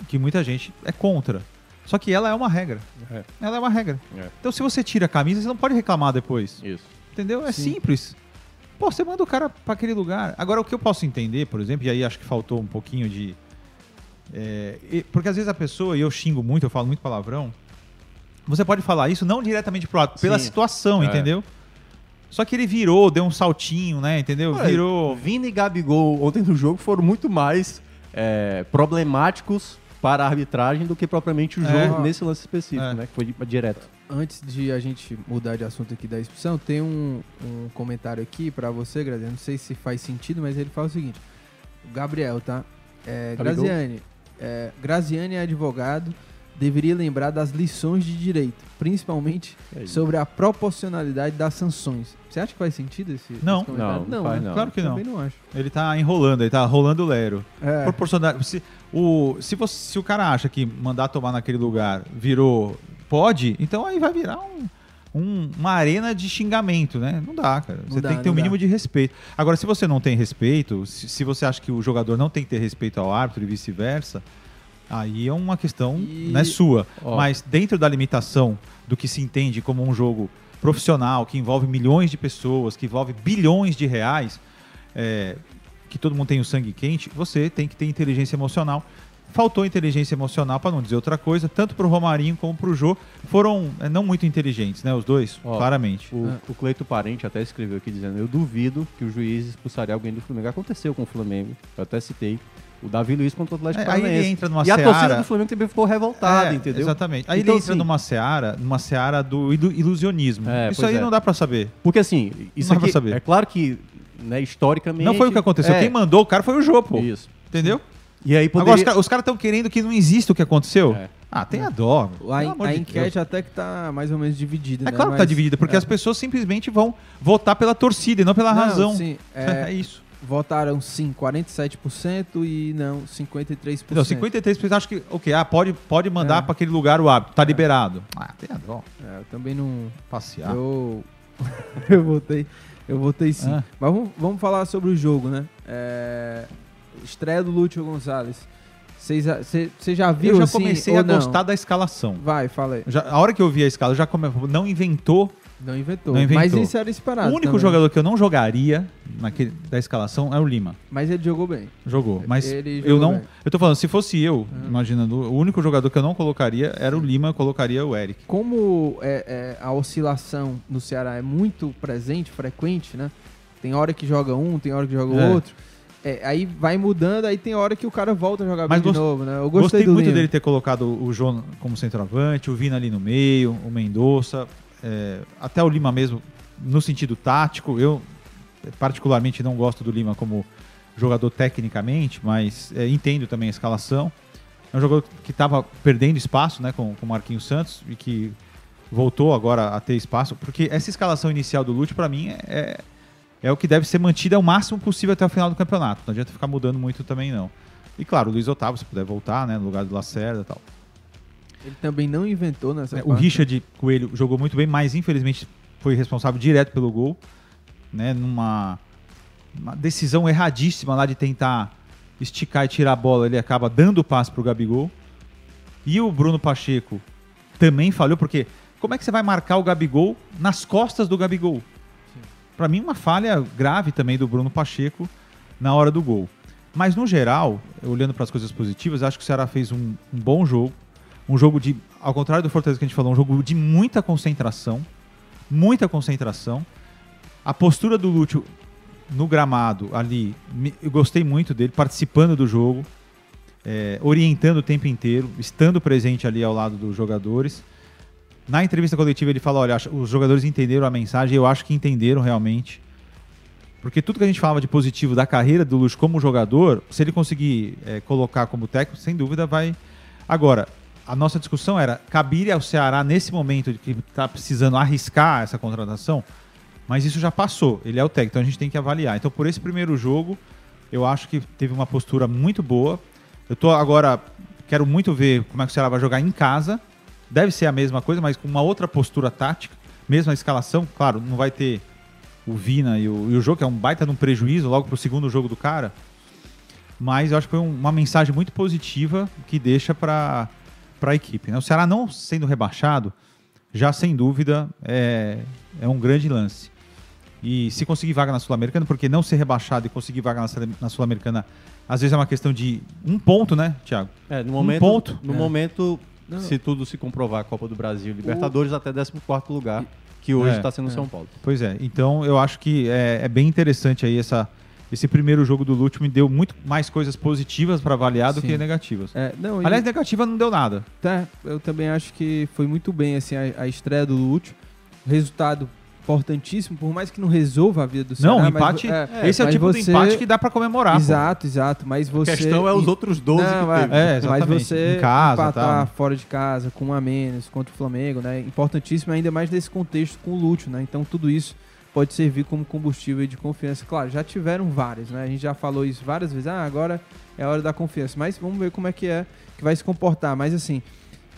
que muita gente é contra. Só que ela é uma regra.
É.
Ela é uma regra.
É.
Então, se você tira a camisa, você não pode reclamar depois.
Isso.
Entendeu? É
Sim.
simples. Pô, você manda o cara pra aquele lugar. Agora, o que eu posso entender, por exemplo, e aí acho que faltou um pouquinho de. é, porque às vezes a pessoa, e eu xingo muito, eu falo muito palavrão, você pode falar isso não diretamente pro ato, pela
Sim.
situação,
É.
entendeu? Só que ele virou, deu um saltinho, né? Entendeu?
Olha,
virou.
Vini e Gabigol ontem no jogo foram muito mais é, problemáticos para a arbitragem do que propriamente o
É.
jogo nesse lance específico,
É.
né? Que foi direto.
Antes de a gente mudar de assunto aqui da expulsão, tem um, um comentário aqui pra você, Graziano. Não sei se faz sentido, mas ele fala o seguinte: o Gabriel, tá? É,
Gabigol?
Graziani, é, Graziani é advogado, deveria lembrar das lições de direito, principalmente
É
sobre a proporcionalidade das sanções. Você acha que faz sentido esse,
Não.
esse comentário?
Não, não faz
né?
não.
Claro que não.
Também não acho.
Ele tá enrolando, ele tá rolando o Lero.
É.
Proporcionalidade. Se o, se, você, se o cara acha que mandar tomar naquele lugar virou. Pode, então aí vai virar um, um- uma arena de xingamento, né? Não dá, cara. Você
dá,
tem que ter um
não
mínimo
dá.
de respeito. Agora, se você não tem respeito, se, se você acha que o jogador não tem que ter respeito ao árbitro e vice-versa, aí é uma questão
E-
né, sua.
Ó.
Mas dentro da limitação do que se entende como um jogo profissional, que envolve milhões de pessoas, que envolve bilhões de reais, é, que todo mundo tem o sangue quente, você tem que ter inteligência emocional. Faltou inteligência emocional, para não dizer outra coisa, tanto pro Romarinho como pro Jô. Foram é, não muito inteligentes, né? Os dois,
Ó,
claramente.
O, o Cleito Parente até escreveu aqui dizendo: Eu duvido que o juiz expulsaria alguém do Flamengo. Aconteceu com o Flamengo, eu até citei. O Davi Luiz contra o Atlético
É, aí
Paranaense.
ele entra numa
e a torcida
seara-
do Flamengo também ficou revoltada,
É,
entendeu?
Exatamente. Aí
Então,
ele entra
assim-
numa seara, numa seara do ilu- ilusionismo.
É,
Isso aí
é.
não dá para saber.
Porque assim, isso
Não dá pra
aqui
saber.
é claro que, né, historicamente.
Não foi o que aconteceu.
É,
Quem mandou o cara foi o Jô, pô.
Isso.
Entendeu?
E aí
Agora
poderia.
os, ca- os caras estão querendo que não exista o que aconteceu.
É.
Ah, tem a dó.
A,
amor
a
de
enquete
Deus.
até que tá mais ou menos dividida.
É
né?
claro que tá
Mas-
dividida, porque
é.
as pessoas simplesmente vão votar pela torcida e não pela
Não,
razão.
Sim,
É,
é,
isso.
votaram sim 47% e não 53%.
Não, 53% acho que, ok, ah, pode, pode mandar
É.
pra aquele lugar o hábito, tá liberado. Ah, tem a dó.
É, eu também não.
Passear.
Eu. eu votei. Eu votei sim.
Ah.
Mas vamos, vamos falar sobre o jogo, né? É, Estreia do Lúcio Gonzalez. Você já viu
Eu já comecei a gostar da escalação.
Vai, fala aí.
Já- a hora que eu vi a escala, já come... não inventou
Não inventou.
Não inventou.
Mas isso era esperado.
o único
também.
jogador que eu não jogaria naquele, da escalação é o Lima.
Mas ele jogou bem.
Jogou. Mas
Ele
eu não.
bem.
Eu tô falando, se fosse eu, imaginando, o único jogador que eu não colocaria era o Lima, eu colocaria o Eric.
Como é, é, a oscilação no Ceará é muito presente, frequente, né? Tem hora que joga um, tem hora que joga o
É.
outro. É, aí vai mudando, aí tem hora que o cara volta a jogar
Mas
bem de novo, né? Eu
Gostei,
gostei,
muito dele ter colocado o João como centroavante, o Vina ali no meio, o Mendonça, é, até o Lima mesmo, no sentido tático. Eu, particularmente, não gosto do Lima como jogador tecnicamente, mas é, entendo também a escalação. É um jogador que estava perdendo espaço né, com com o Marquinhos Santos e que voltou agora a ter espaço, porque essa escalação inicial do Lute, para mim, é, é o que deve ser mantida o máximo possível até o final do campeonato. Não adianta ficar mudando muito também, não. E claro, o Luiz Otávio, se puder voltar, né, no lugar do Lacerda e tal.
Ele também não inventou nessa
É, o. Richard Coelho jogou muito bem, mas infelizmente foi responsável direto pelo gol, né, numa uma decisão erradíssima lá de tentar esticar e tirar a bola, ele acaba dando o passe pro Gabigol. E o Bruno Pacheco também falhou, porque como é que você vai marcar o Gabigol nas costas do Gabigol? Pra mim, uma falha grave também do Bruno Pacheco na hora do gol. Mas, no geral, olhando para as coisas positivas, acho que o Ceará fez um, um bom jogo. Um jogo de, ao contrário do Fortaleza que a gente falou, um jogo de muita concentração. Muita concentração. A postura do Lúcio no gramado ali, eu gostei muito dele, participando do jogo, é, orientando o tempo inteiro, estando presente ali ao lado dos jogadores. Na entrevista coletiva ele fala, olha, os jogadores entenderam a mensagem, eu acho que entenderam realmente. Porque tudo que a gente falava de positivo da carreira do Lúcio como jogador, se ele conseguir é, colocar como técnico, sem dúvida vai. Agora, a nossa discussão era, caberia ao Ceará nesse momento de que está precisando arriscar essa contratação, mas isso já passou, ele é o técnico, então a gente tem que avaliar. Então, por esse primeiro jogo, eu acho que teve uma postura muito boa. Eu tô agora, quero muito ver como é que o Ceará vai jogar em casa. Deve ser a mesma coisa, mas com uma outra postura tática, mesma escalação. Claro, não vai ter o Vina e o, e o jogo, que é um baita de um prejuízo logo pro segundo jogo do cara. Mas eu acho que foi um- uma mensagem muito positiva que deixa para a equipe. né? O Ceará não sendo rebaixado, já sem dúvida é, é um grande lance. E se conseguir vaga na Sul-Americana, porque não ser rebaixado e conseguir vaga na, Sul- na Sul-Americana, às vezes é uma questão de um ponto, né, Thiago?
É, no
Um
momento,
ponto.
No
É.
momento,
Não.
se tudo se comprovar, Copa do Brasil, Libertadores até 14 lugar, que hoje
É,
está sendo
é.
São Paulo.
Pois é, então eu acho que é, é bem interessante aí essa, esse primeiro jogo do Lute me deu muito mais coisas positivas para avaliar do
Sim.
que negativas.
É, não, e-
Aliás, negativa não deu nada.
Tá, eu também acho que foi muito bem assim, a, a estreia do Lúcio. Resultado importantíssimo, por mais que não resolva a vida do Ceará.
não, o
mas-
empate.
é,
esse é o
mas
tipo
você-
do empate que dá para comemorar. pô.
Exato, exato. Mas você.
A questão é os outros 12
Não,
que
é,
teve.
É,
mas
exatamente.
você
Em casa,
empatar
tal.
fora de casa com um a menos contra o Flamengo, né? Importantíssimo ainda mais nesse contexto com o Lúcio, né? Então tudo isso pode servir como combustível de confiança. Claro, já tiveram vários, né? A gente já falou isso várias vezes. Ah, agora é a hora da confiança. Mas vamos ver como é que é que vai se comportar. Mas assim,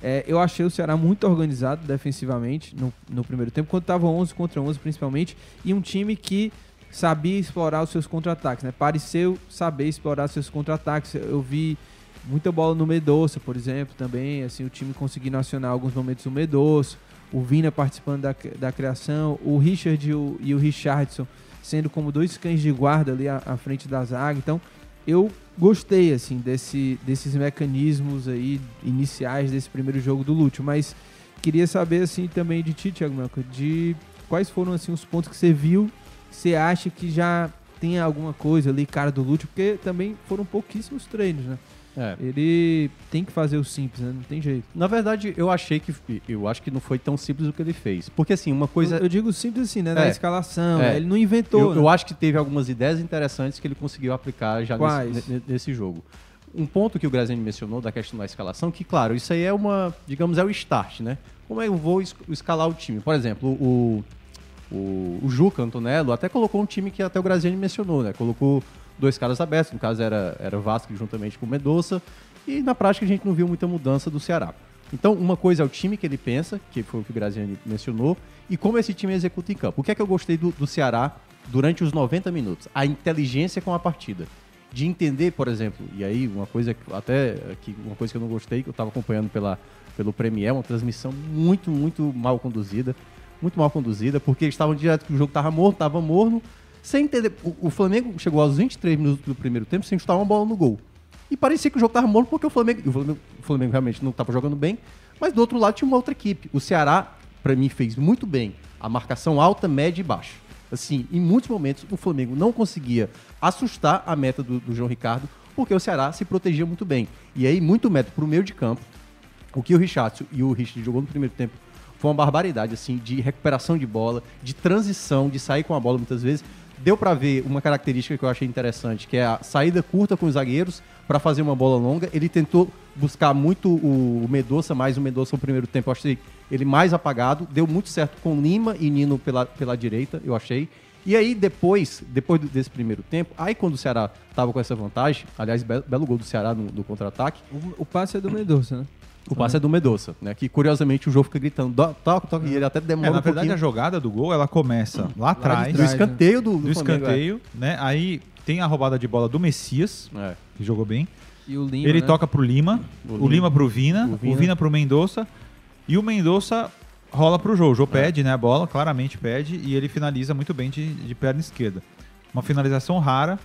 é, eu achei o Ceará muito organizado defensivamente no, no primeiro tempo, quando estava 11 contra 11 principalmente, e um time que sabia explorar os seus contra-ataques, né? Pareceu saber explorar seus contra-ataques. Eu vi muita bola no Medoça, por exemplo, também, assim, o time conseguindo acionar alguns momentos o Medoça, o Vina participando da, da criação, o Richard e o, e o Richardson sendo como dois cães de guarda ali à, à frente da zaga. Então, eu gostei, assim, desse, desses mecanismos aí iniciais desse primeiro jogo do Lúcio, mas queria saber, assim, também de ti, Thiago Melco, de quais foram, assim, os pontos que você viu, você acha que já tem alguma coisa ali, cara do Lúcio, porque também foram pouquíssimos treinos, né?
É.
Ele tem que fazer o simples, né? Não tem jeito.
Na verdade, eu achei que. Eu acho que não foi tão simples o que ele fez. Porque, assim, uma coisa.
Eu, eu digo simples assim, né? Na
É.
escalação,
É.
ele não inventou.
Eu,
né?
eu acho que teve algumas ideias interessantes que ele conseguiu aplicar já nesse, ne- nesse jogo. Um ponto que o Graziani mencionou da questão da escalação, que, claro, isso aí é uma, digamos, é o start, né? Como eu vou es- escalar o time? Por exemplo, o, o, o Juca Antonello até colocou um time que até o Graziani mencionou, né? Colocou dois caras abertos, no caso era, era Vasco juntamente com o Medoça, e na prática a gente não viu muita mudança do Ceará. Então, uma coisa é o time que ele pensa, que foi o que o Graziani mencionou, e como esse time executa em campo. O que é que eu gostei do, do Ceará durante os 90 minutos? A inteligência com a partida. De entender, por exemplo, e aí uma coisa que até que uma coisa que eu não gostei, que eu estava acompanhando pela, pelo Premier, uma transmissão muito, muito mal conduzida. muito mal conduzida, porque eles estavam direto que o jogo tava morno, tava morno, sem. O, o Flamengo chegou aos 23 minutos do primeiro tempo sem chutar uma bola no gol. E parecia que o jogo tava morno porque o Flamengo, o Flamengo, o Flamengo realmente não tava jogando bem, mas do outro lado tinha uma outra equipe. O Ceará, pra mim, fez muito bem a marcação alta, média e baixa. Assim, em muitos momentos o Flamengo não conseguia assustar a meta do, do João Ricardo, porque o Ceará se protegia muito bem. E aí, muito meta pro meio de campo. O que o Richardson e o Richard jogou no primeiro tempo foi uma barbaridade, assim, de recuperação de bola, de transição, de sair com a bola muitas vezes. Deu pra ver uma característica que eu achei interessante, que é a saída curta com os zagueiros para fazer uma bola longa. Ele tentou buscar muito o Medoça, mais o Medoça no primeiro tempo. Eu achei ele mais apagado. Deu muito certo com Lima e Nino pela, pela direita, eu achei. E aí, depois, depois desse primeiro tempo, aí quando o Ceará tava com essa vantagem, aliás, be- belo gol do Ceará no, no contra-ataque,
O, o passe é do Mendonça, né?
O passe é do Medoça, né? Que curiosamente o jogo fica gritando, "Dó- toca, toca, e ele até
É,
demora
na
um
verdade, a
pouquinho.
jogada do gol, ela começa lá atrás,
do escanteio do, do,
do
Flamengo,
escanteio, né? Aí tem a roubada de bola do Messias,
é. É.
que jogou bem.
E o Lima,
Ele
né?
toca pro Lima,
O
o,
Lima.
Lima pro Vina,
O
o
Vina.
Vina, pro Mendonça. E o Mendonça rola pro Jô. O
É.
Jô pede, né, a bola, claramente pede, e ele finaliza muito bem de, de perna esquerda. Uma finalização rara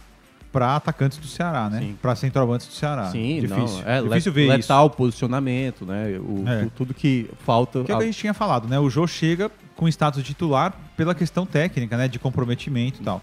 para atacantes do Ceará, né? Para centroavantes do Ceará.
Sim,
difícil.
não, é
difícil ver
letal, posicionamento, né? O,
É.
tu- tudo que falta.
isso. Que é o que a gente tinha falado, né? O Jô chega com status de titular pela questão técnica, né? De comprometimento e tal.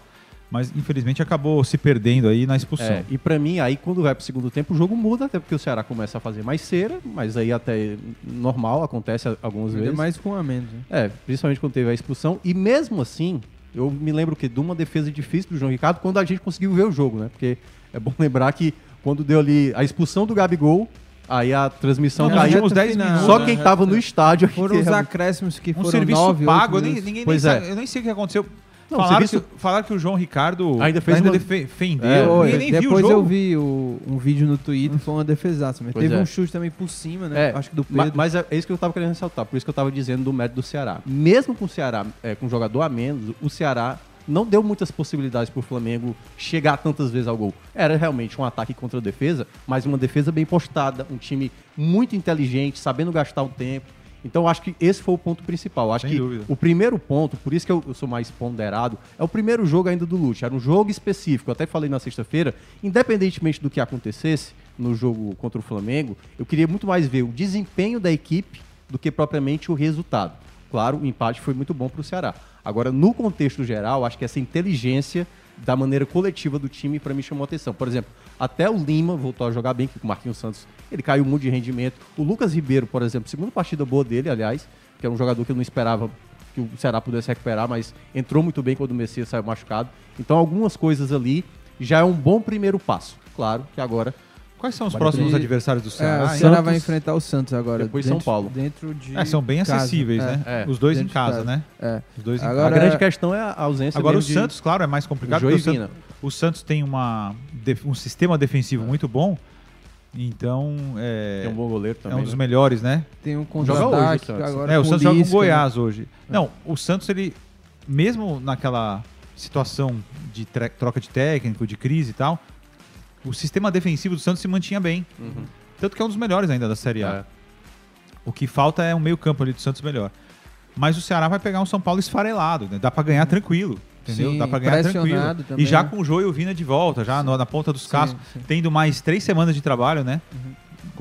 Mas infelizmente acabou se perdendo aí na expulsão.
É, e pra mim, aí quando vai pro segundo tempo, o jogo muda, até porque o Ceará começa a fazer mais cera, mas aí até normal, acontece a- algumas
Ainda
vezes.
mais com a menos. Né?
É, principalmente quando teve a expulsão. E mesmo assim, eu me lembro que de uma defesa difícil do João Ricardo quando a gente conseguiu ver o jogo, né? Porque é bom lembrar que quando deu ali a expulsão do Gabigol, aí a transmissão
Não,
caiu.
reta
10
final,
minutos.
Só
né?
quem tava no estádio. que
Foram os
realmente-
acréscimos que
Um
foram
serviço
nove,
pago, eu nem, ninguém nem
Pois
sabe,
é.
eu nem sei o que aconteceu.
Não,
falaram,
serviço-
que, falaram que o João Ricardo
Ainda fez uma-
defe- defendeu.
É,
Oi,
nem viu o
depois
jogo.
eu vi o- um vídeo no Twitter, foi uma defesaça. Mas
Pois
teve
é.
um chute também por cima, né?
É,
Acho que do
ma-
Pedro.
Mas é é isso que eu tava querendo ressaltar, por isso que eu tava dizendo do mérito do Ceará. Mesmo com o Ceará, é, com um jogador a menos, o Ceará não deu muitas possibilidades pro Flamengo chegar tantas vezes ao gol. Era realmente um ataque contra a defesa, mas uma defesa bem postada, um time muito inteligente, sabendo gastar o tempo. Então acho que esse foi o ponto principal. Acho
Sem
que
dúvida.
o primeiro ponto, por isso que eu, eu sou mais ponderado, é o primeiro jogo ainda do Lute. Era um jogo específico. Eu até falei na sexta-feira, independentemente do que acontecesse no jogo contra o Flamengo, eu queria muito mais ver o desempenho da equipe do que propriamente o resultado. Claro, o empate foi muito bom para o Ceará. Agora, no contexto geral, acho que essa inteligência da maneira coletiva do time para mim chamou atenção. Por exemplo, até o Lima voltou a jogar bem, que com o Marquinhos Santos ele caiu muito de rendimento. O Lucas Ribeiro, por exemplo, segunda partida boa dele, aliás, que é um jogador que eu não esperava que o Ceará pudesse recuperar, mas entrou muito bem quando o Messias saiu machucado. Então, algumas coisas ali já é um bom primeiro passo. Claro que agora
Quais são os próximos
ter-
adversários do
É,
Ceará?
o
hein?
Ceará
Santos,
vai enfrentar o Santos agora.
depois São
dentro-
Paulo.
Dentro de.
É, são bem
casa.
acessíveis,
É,
né?
é.
Os dois em casa,
casa.
né?
É.
Os dois em
Agora-
a
casa.
grande questão é a ausência
Agora o
mesmo de-
Santos, claro, é mais complicado. O,
Vina.
Santos, o Santos tem uma, um sistema defensivo muito bom. Então, é,
tem um bom goleiro
é
também.
um dos
né?
melhores, né?
Tem um
Joga hoje o
contra-ataque
Santos.
agora.
É, o
com
Santos joga com o
Lisca,
Goiás hoje. Não, o Santos, ele, mesmo naquela situação de tre- troca de técnico, de crise e tal, o sistema defensivo do Santos se mantinha bem.
Uhum.
Tanto que é um dos melhores ainda da Série A.
É.
O que falta é um meio campo ali do Santos melhor. Mas o Ceará vai pegar um São Paulo esfarelado, né? Dá pra ganhar tranquilo, entendeu?
Sim,
Dá pra ganhar tranquilo.
também,
e já
né?
com o Jô e o Vina de volta, já no- na ponta dos cascos,
sim.
tendo mais três semanas de trabalho, né?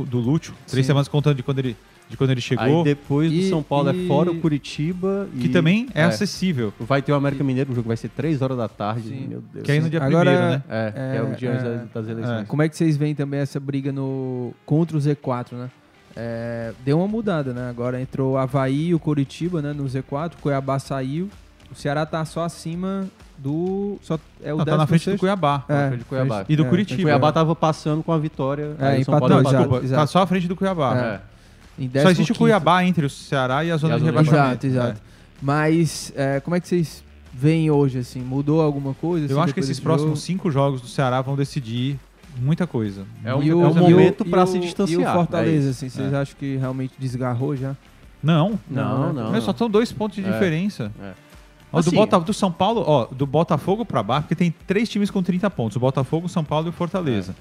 Do Lúcio. Três
Sim.
semanas contando de quando ele, de quando ele chegou.
Aí depois do
E-
São Paulo
e-
é fora o Curitiba.
Que
e-
também é, acessível.
Vai ter o América Mineiro, o jogo vai ser 3 horas da tarde.
Sim.
Meu Deus.
Que é aí no dia
Agora-
primeiro, né?
É, é,
É,
o dia antes
é,
das- das eleições.
Como é que vocês veem também essa briga no contra o Z4, né? É, deu uma mudada, né? Agora entrou o Havaí e o Coritiba, né? No Z4, o Cuiabá saiu. O Ceará tá só acima do. Só, é o
Não, tá na frente do
16º?
Cuiabá.
É,
frente do Cuiabá.
E do
é,
Curitiba.
O Cuiabá tava passando com a vitória.
É,
aí o São
empatou,
Paulo
Não,
exato,
desculpa. Tá
exato.
só à frente do Cuiabá.
É.
Em
Só existe o
15º.
Cuiabá entre o Ceará e a zona
E a
de
zona de
rebaixamento.
Exato, exato. Mas é, como é que vocês veem hoje, assim? Mudou alguma coisa?
Eu
assim,
acho que esses próximos
jogo?
cinco jogos do Ceará vão decidir muita coisa.
É um,
E
é
o-
um
e o-
momento
e
pra
o-
se
E
distanciar.
o Fortaleza,
é
assim, vocês
É.
acham que realmente desgarrou já?
Não,
Não, não.
Mas só estão dois pontos de
É.
diferença.
É.
Ó,
Assim,
do, Bota- do São Paulo, ó, do Botafogo pra baixo, porque tem três times com 30 pontos: o Botafogo, o São Paulo e o Fortaleza.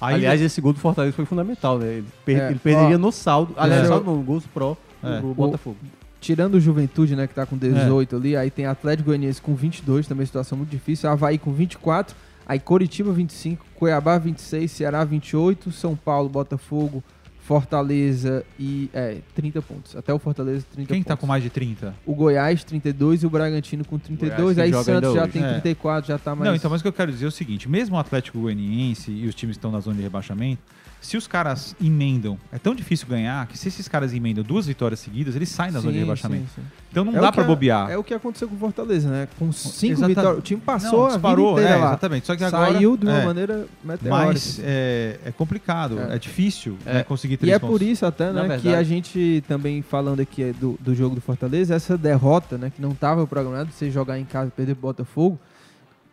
Aí,
Aliás, esse gol do Fortaleza foi fundamental, né? Ele, per-
É,
ele perderia
ó,
no saldo. Aliás,
eu-
saldo no gols pró
É.
do
O-
Botafogo.
tirando o Juventude, né, que tá com 18 ali, aí tem Atlético Goianiense com 22, também situação muito difícil, Havaí com 24, aí Coritiba 25, Cuiabá 26, Ceará 28, São Paulo, Botafogo, Fortaleza e é, 30 pontos. Até o Fortaleza 30
Quem
pontos.
tá com mais de 30?
O Goiás 32 e o Bragantino com 32,
Goiás que
aí Santos já
hoje.
tem
É.
34, já tá mais
Não, então, mas o que eu quero dizer é o seguinte: mesmo o Atlético Goianiense e os times que estão na zona de rebaixamento, se os caras emendam, é tão difícil ganhar que se esses caras emendam duas vitórias seguidas, eles saem da zona de rebaixamento.
sim, sim.
Então não
É
dá pra
que-
bobear.
É o que aconteceu com o Fortaleza, né? Com cinco
Exata-
vitórias. O time passou
Não,
a
disparou, é,
lá.
exatamente. Só que agora
Saiu de uma
é,
maneira meteórica.
Mas é, é complicado, é,
É.
difícil
É.
né, conseguir
E
três
é
pontos.
por isso até, né, que a gente também falando aqui é, do, do jogo do Fortaleza, essa derrota, né, que não estava programado, você jogar em casa e perder pro Botafogo,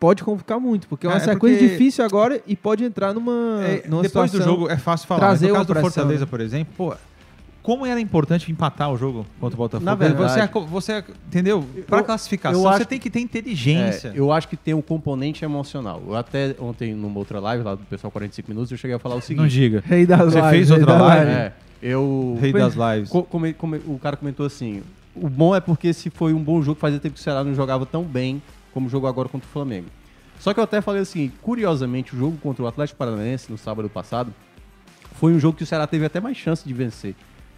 pode complicar muito, porque é uma
É, é
sequência
porque-
difícil agora e pode entrar numa,
É,
numa
depois do jogo é fácil falar.
trazer
mas no caso do Fortaleza,
né?
por exemplo, pô, como era importante empatar o jogo contra o Botafogo.
Na verdade-
você, você entendeu? Para classificação,
acho
você
que-
tem que ter inteligência.
É, eu acho que tem um componente emocional. Eu até ontem, numa outra live lá do pessoal 45 minutos, eu cheguei a falar o
Não
seguinte.
diga.
Rei das
Você
lives,
fez
rei
outra
da
live?
É, eu.
Rei das lives.
O cara comentou assim: o bom é porque se foi um bom jogo, fazia tempo que o Ceará não jogava tão bem como jogou agora contra o Flamengo. Só que eu até falei assim: curiosamente, o jogo contra o Atlético Paranaense no sábado passado foi um jogo que o Ceará teve até mais chance de vencer.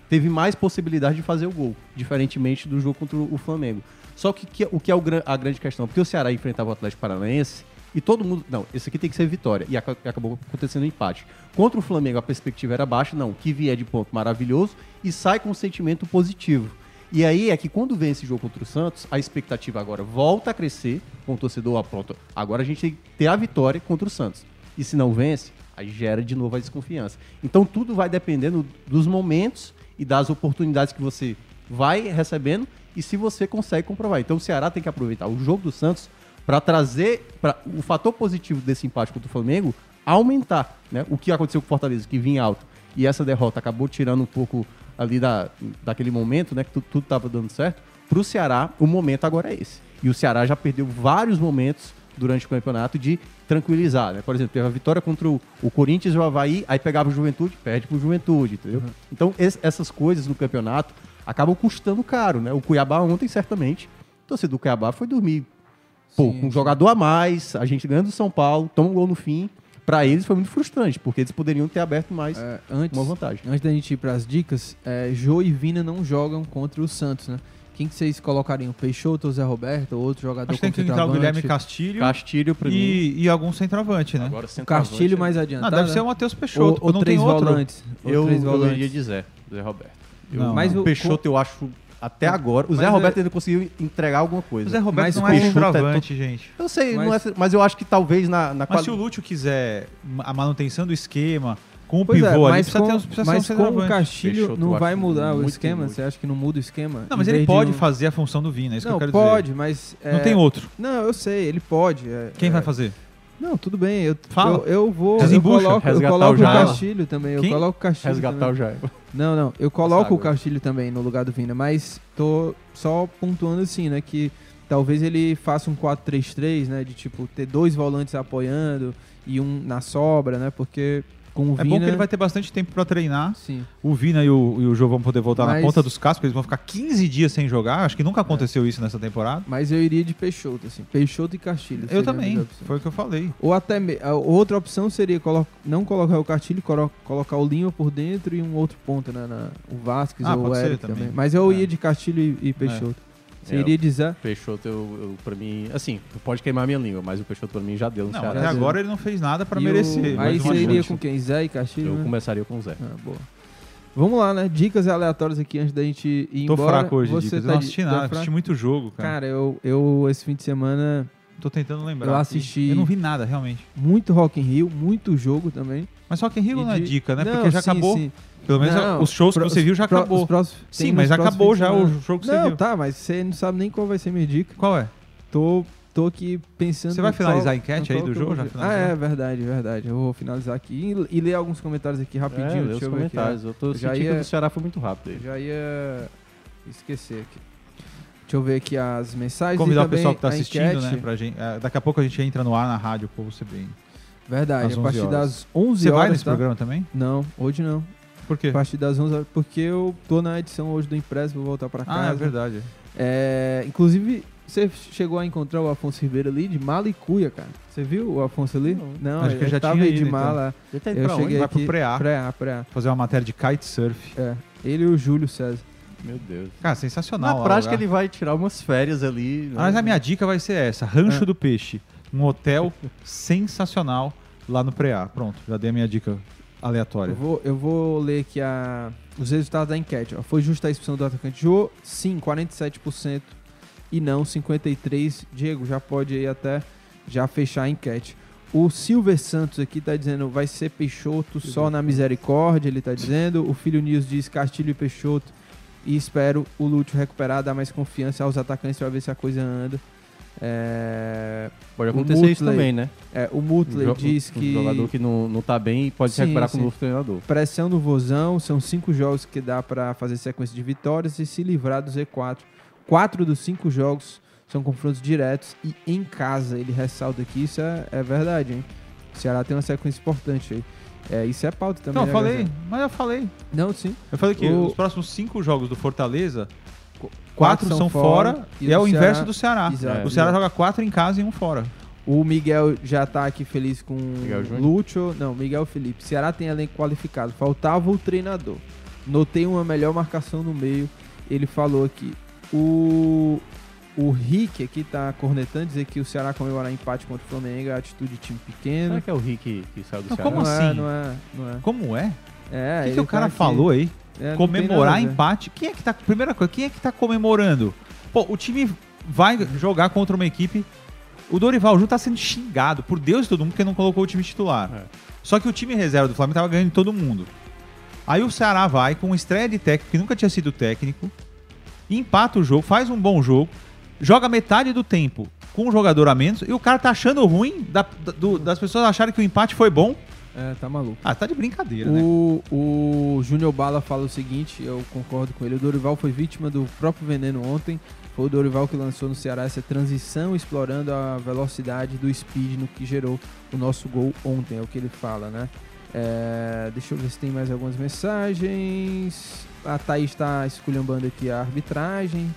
Teve mais possibilidade de fazer o gol, diferentemente do jogo contra o Flamengo. Só que, que- o que é o a grande questão? Porque o Ceará enfrentava o Atlético Paranaense e todo mundo. Não, esse aqui tem que ser vitória. E aca- acabou acontecendo um empate. Contra o Flamengo a perspectiva era baixa, não. Que vier de ponto maravilhoso e sai com um sentimento positivo. E aí é que quando vem esse jogo contra o Santos, a expectativa agora volta a crescer com o torcedor, ó, pronto. Agora a gente tem que ter a vitória contra o Santos. E se não vence, aí gera de novo a desconfiança. Então tudo vai dependendo dos momentos e das oportunidades que você vai recebendo e se você consegue comprovar. Então o Ceará tem que aproveitar o jogo do Santos para trazer para o fator positivo desse empate contra o Flamengo aumentar, né? O que aconteceu com o Fortaleza que vinha alto e essa derrota acabou tirando um pouco ali da, daquele momento, né, que tu- tudo estava dando certo. Para o Ceará, o momento agora é esse. E o Ceará já perdeu vários momentos durante o campeonato de tranquilizar, né? Por exemplo, teve a vitória contra o, o Corinthians e o Havaí, aí pegava o Juventude, perde pro Juventude, entendeu? Então, es- essas coisas no campeonato acabam custando caro, né? O Cuiabá ontem, certamente, o torcedor do Cuiabá foi dormir pô, com um jogador a mais, a gente ganhando do São Paulo, toma um gol no fim. Pra eles foi muito frustrante, porque eles poderiam ter aberto mais
É, antes,
uma vantagem.
antes da gente ir pras dicas, é, Jô e Vina não jogam contra o Santos, né? Quem que vocês colocariam? Peixoto ou Zé Roberto? Ou outro jogador
Acho que tem que entrar o? Guilherme Castilho
Castilho pra mim.
e, e algum centroavante, né?
Agora centroavante,
Castilho mais
Não,
adiantado.
deve ser o
né?
Matheus Peixoto,
ou, ou
não
três
tem outro.
volantes. Ou
Eu,
três
eu
volantes.
iria de Zé, Zé Roberto. Eu,
Não,
Mas
o
o-
Peixoto eu acho até agora. O
Mas
Zé
é-
Roberto ainda conseguiu entregar alguma coisa.
O Zé Roberto
Mas
não é
Peixoto é
centroavante, gente.
Eu sei,
Mas-
não é- mas eu acho que talvez na, na
Mas se o Lúcio quiser a manutenção do esquema, com o
Pois é,
pivô ali,
mas
precisa
com,
ter precisa
mas
ser um
com o
centroavante.
Castilho não vai mudar o esquema? Você acha que não muda o esquema?
Não, mas ele pode
um-
fazer a função do Vina, é isso
Não,
que eu quero
pode,
dizer.
mas...
Não
é,
tem outro.
Não, eu sei, ele pode. é-
Quem
é-
vai fazer?
Não, tudo bem. Eu,
Fala.
eu, eu vou. Eu
Desembucha.
coloco, eu coloco
o
o. Castilho também. Eu
Quem?
coloco o Castilho.
resgatar
também.
o Jair.
Não, não. Eu coloco o. Castilho também no lugar do Vina, mas tô só pontuando assim, né? Que talvez ele faça um 4-3-3, né? De tipo, ter dois volantes apoiando e um na sobra, né? Porque com o
É
Vina.
bom que ele vai ter bastante tempo pra treinar.
Sim.
O Vina e o, e o Jô vão poder voltar na
Mas-
ponta dos cascos, porque eles vão ficar 15 dias sem jogar. Acho que nunca aconteceu isso nessa temporada.
Mas eu iria de Peixoto, assim. Peixoto e Castilho.
Eu também, foi o que eu falei.
Ou até me- a outra opção seria colo- não colocar o Castilho, colo- colocar o Lima por dentro e um outro ponto, né? na- o Vasquez
Ah,
ou o Eric
também.
também. Mas eu
É.
ia de Castilho e, e Peixoto. Você
É,
iria de Zé?
Peixoto, eu, eu, pra mim, assim, tu pode queimar minha língua, mas o Peixoto pra mim já deu no
Não,
Ceará.
até agora ele não fez nada pra
E o-
merecer.
Aí
mais uma
você iria com quem? Zé e Castilho?
Eu
né?
começaria com o Zé.
Ah, boa. Vamos lá, né? Dicas aleatórias aqui antes da gente ir
Tô
embora.
fraco hoje,
Você
Dicas.
tá
Eu não assisti
tá
nada,
fraco?
assisti muito jogo, cara.
Cara, eu, eu esse fim de semana
Tô tentando lembrar.
eu assisti-
Eu não vi nada, realmente.
muito Rock in Rio, muito jogo também.
Mas só que Rio
E
não é
de-
dica, né?
Não,
Porque já
sim,
acabou.
sim.
Pelo menos
Não,
os shows que
pro-
você viu já
pro-
acabou.
próximos-
Sim, mas acabou já o jogo que você
Não,
viu.
tá, mas você não sabe nem qual vai ser minha dica.
Qual é?
Tô, tô aqui pensando.
Você vai
qual-
finalizar a enquete
qual
aí do
que eu
jogo? Já.
Ah, é verdade, verdade. Eu vou finalizar aqui e, e ler alguns comentários aqui
É,
rapidinho.
lê
deixa
os
eu ver aqui,
comentários. Eu tô
Já
sentindo
ia-
que o Ceará foi muito rápido aí.
Já ia esquecer aqui. Deixa eu ver aqui as mensagens.
Convidar
e
o pessoal que tá
a
assistindo,
enquete.
né? Pra gente, é, daqui a pouco a gente entra no ar na rádio, o povo você bem.
Verdade,
Às
a partir
11 horas.
das 11
Você
horas.
vai nesse
tá?
programa também?
Não, hoje não.
Por quê?
A partir das 11 horas, porque eu tô na edição hoje do Impresso, vou voltar pra casa.
Ah, é verdade.
É, inclusive, você chegou a encontrar o Afonso Ribeiro ali de mala e cuia, cara. Você viu o Afonso ali? Não,
Acho que
ele
já
tava
tinha
aí de
ido, então.
mala.
Tá indo
Eu
pra onde?
cheguei
Vai pro pré-A.
Pré-A, pré-A.
Fazer uma matéria de kitesurf.
É, ele e o Júlio César.
Meu Deus.
Cara, sensacional.
Na prática,
lugar.
ele vai tirar umas férias ali. né?
Mas a minha dica vai ser essa: Rancho
É.
do Peixe. Um hotel sensacional lá no Preá. Pronto, já dei a minha dica aleatória.
Eu vou, eu vou ler aqui a, os resultados da enquete. ó. Foi justa a expulsão do atacante Jô? Sim, 47%. E não, 53%. Diego, já pode aí até já fechar a enquete. O Silver Santos aqui tá dizendo vai ser Peixoto só na misericórdia, ele tá dizendo. O Filho News diz Castilho e Peixoto. E espero o Lúcio recuperar, dar mais confiança aos atacantes para ver se a coisa anda. É,
Pode acontecer isso
Mutley-
também, né?
é, o
Um
Mutley
jo-
diz
um
que
jogador que não, não tá bem e pode se
Sim,
recuperar com
sim.
o novo treinador.
Pressão no Vozão, são cinco jogos que dá pra fazer sequência de vitórias e se livrar do Z4. Quatro dos cinco jogos são confrontos diretos e em casa. Ele ressalta aqui, isso é, é verdade, hein? O Ceará tem uma sequência importante aí. É, isso é pauta também.
Não, eu
né,
falei,
Gazeta?
mas eu falei.
Não, sim.
Eu falei que
O-
os próximos cinco jogos do Fortaleza,
Quatro
quatro,
são
são,
fora
fora,
e
e é
o Ceará-
inverso do Ceará.
Exato.
o Ceará joga quatro em casa e um fora.
O Miguel já tá aqui feliz com? Lúcio. Não, Miguel Felipe. Ceará tem elenco qualificado. Faltava o treinador. Notei uma melhor marcação no meio. Ele falou aqui. O, o Rick aqui tá cornetando, dizer que o Ceará comemorar empate contra o Flamengo é atitude de time pequeno.
Será que é o Rick que saiu do
Não,
Ceará?
como
não é,
assim?
não é, não é.
Como é?
É,
o que, que o
tá
cara
aqui.
falou aí?
É,
comemorar empate. Quem é que tá. Primeira coisa, quem é que tá comemorando? Pô, o time vai jogar contra uma equipe. O Dorival Júnior tá sendo xingado por Deus e todo mundo porque não colocou o time titular.
É.
Só que o time reserva do Flamengo tava ganhando de todo mundo. Aí o Ceará vai com uma estreia de técnico que nunca tinha sido técnico, empata o jogo, faz um bom jogo, joga metade do tempo com um jogador a menos e o cara tá achando ruim da- da- do- das pessoas acharem que o empate foi bom.
É, tá maluco.
Ah, tá de brincadeira, né?
O, o Júnior Bala fala o seguinte, eu concordo com ele. O Dorival foi vítima do próprio veneno ontem. Foi o Dorival que lançou no Ceará essa transição, explorando a velocidade do speed no que gerou o nosso gol ontem, é o que ele fala, né? É, deixa eu ver se tem mais algumas mensagens. A Thaís está esculhambando aqui a arbitragem.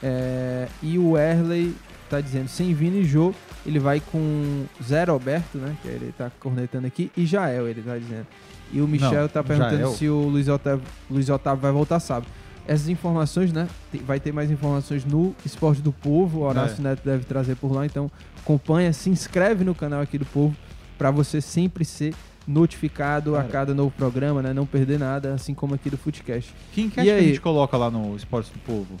É, e o Erley tá dizendo, sem Vini e Jô, ele vai com Zé Roberto, né? Que ele tá cornetando aqui, e Jael, ele tá dizendo. E o Michel
Não,
tá perguntando
Jael.
se o Luiz Otávio, Luiz Otávio vai voltar sábado. Essas informações, né? vai ter mais informações no Esporte do Povo. O Horácio
É.
Neto deve trazer por lá. Então, acompanha, se inscreve no canal aqui do Povo para você sempre ser notificado a
Cara.
cada novo programa, né? Não perder nada, assim como aqui do Footcast.
Que enquete
E
que a
aí?
gente coloca lá no Esportes do Povo?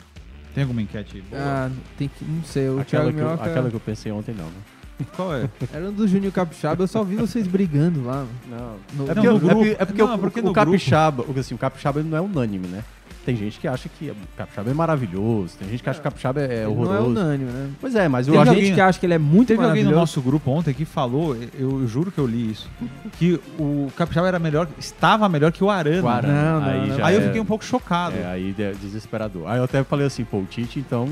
Tem alguma enquete boa?
Ah, tem que. Não sei, o
Aquela
Thiago
que, eu,
Minhoca
aquela que eu pensei ontem, não. Né?
Qual é?
era um do Júnior Capixaba. Eu só vi vocês brigando lá.
Não.
No,
É
Não,
porque,
no
o- é
grupo-
porque, é porque
não,
o,
porque
o,
no
capixaba, o, assim, o capixaba ele não é unânime, né? Tem gente que acha que o capixaba é maravilhoso, tem gente que acha que o capixaba é
ele não é
horroroso.
unânime, né?
pois é, mas eu
Tem
acho
gente
alguém-
que acha que ele é muito
Teve alguém no nosso grupo ontem que falou, eu juro que eu li isso, que o Capixaba era melhor, estava melhor que o Arana.
o Arana,
Não, não,
aí
não.
já
Aí eu
é-
fiquei um pouco chocado.
É, aí é desesperador. Aí eu até falei assim, pô, o Tite, então,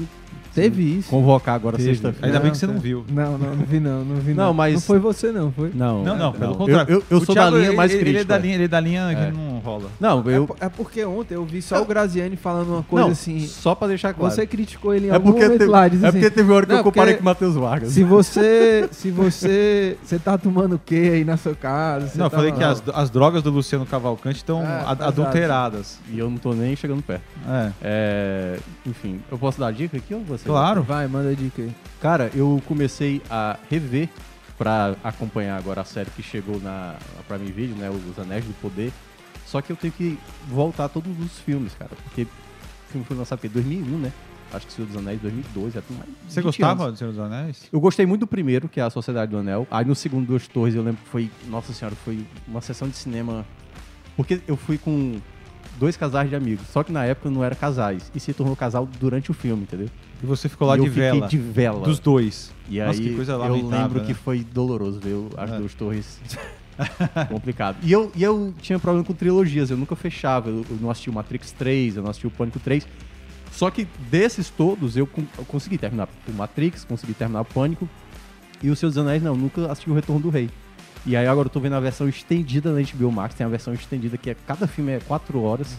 Teve isso.
convocar agora
Teve.
sexta-feira.
Ainda bem que você não
tá.
viu.
Não, não, não vi não, não vi não.
Não, mas-
Não foi você não, foi?
Não,
Não, não,
é,
pelo contrário.
Eu, eu, eu sou
Thiago,
da linha mais
ele,
crítica.
Ele é da linha, ele é da linha
É.
que não rola.
Não,
É,
eu...
po- é porque ontem eu vi só o Graziani falando uma coisa
não,
assim.
só pra deixar claro.
Você criticou ele em
é
algum
porque,
momento
teve,
lá,
é
assim,
porque teve uma hora que
Não,
eu comparei com o Matheus Vargas.
Se você. Se você. Você tá tomando o que aí na sua casa?
não, eu
tá
falei que as, as drogas do Luciano Cavalcante estão
É,
ad- adulteradas.
E eu não tô nem chegando perto.
É.
É, enfim, eu posso dar dica aqui ou você?
Claro.
Vai, manda a dica aí.
Cara, eu comecei a rever pra acompanhar agora a série que chegou na, na Prime Video, né? Os Anéis do Poder. Só que eu tenho que voltar a todos os filmes, cara. Porque o filme foi lançado em 2001, né? Acho que Senhor dos Anéis 2002, já tem mais de
Você
20
gostava
anos.
do Senhor dos Anéis?
Eu gostei muito do primeiro, que é a Sociedade do Anel. Aí no segundo, Duas Torres, eu lembro que foi... Nossa Senhora, foi uma sessão de cinema... Porque eu fui com dois casais de amigos. Só que na época não era casais. E se tornou casal durante o filme, entendeu?
E você ficou lá de vela.
de vela.
Dos dois.
E
Nossa,
aí
que coisa
eu lembro
né?
que foi doloroso ver as
É.
duas torres. Complicado. E eu, e eu tinha problema com trilogias, eu nunca fechava. Eu, eu não assisti o Matrix 3, eu não assisti o Pânico 3. Só que desses todos eu, eu consegui terminar o Matrix, consegui terminar o Pânico. E o Seus Anéis não, nunca assisti o Retorno do Rei. E aí agora eu tô vendo a versão estendida da HBO Max. Tem a versão estendida que é cada filme é 4 horas.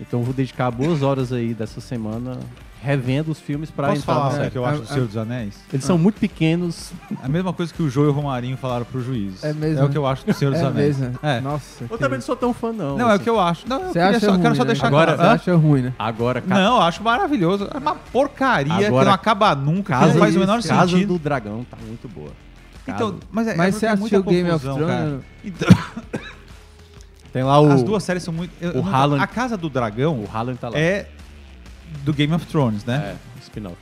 Então eu vou dedicar boas horas aí dessa semana revendo os filmes pra
Posso
entrar
falar
na
o
série.
que eu acho do
Ah,
Senhor dos Anéis?
Eles são muito pequenos.
A mesma coisa que o Jô e o Romarinho falaram pro juiz.
É mesmo,
É o
né?
que eu acho do Senhor dos
É
Anéis.
mesmo.
É.
Nossa.
Eu
que-
também não sou tão fã, não.
Não, é o
assim.
que eu acho. Não, eu,
Você
queria
acha
só,
ruim,
quero só
né?
deixar
Agora-
claro.
Você
Hã?
acha ruim, né?
Agora, ca-
Não, eu acho maravilhoso. É uma porcaria que
Agora-
não acaba nunca, que
Casa,
não faz o menor
Casa
sentido.
do Dragão tá muito boa.
Então, mas é,
Mas
é
você
é muita
assistiu Game of
confusão,
Thrones?
cara.
né?
Então,
Tem lá o.
as duas séries são muito. eu-
o
não-
Haaland-
A Casa do Dragão
O Haaland tá lá.
é do Game of Thrones, né?
É, spin-off.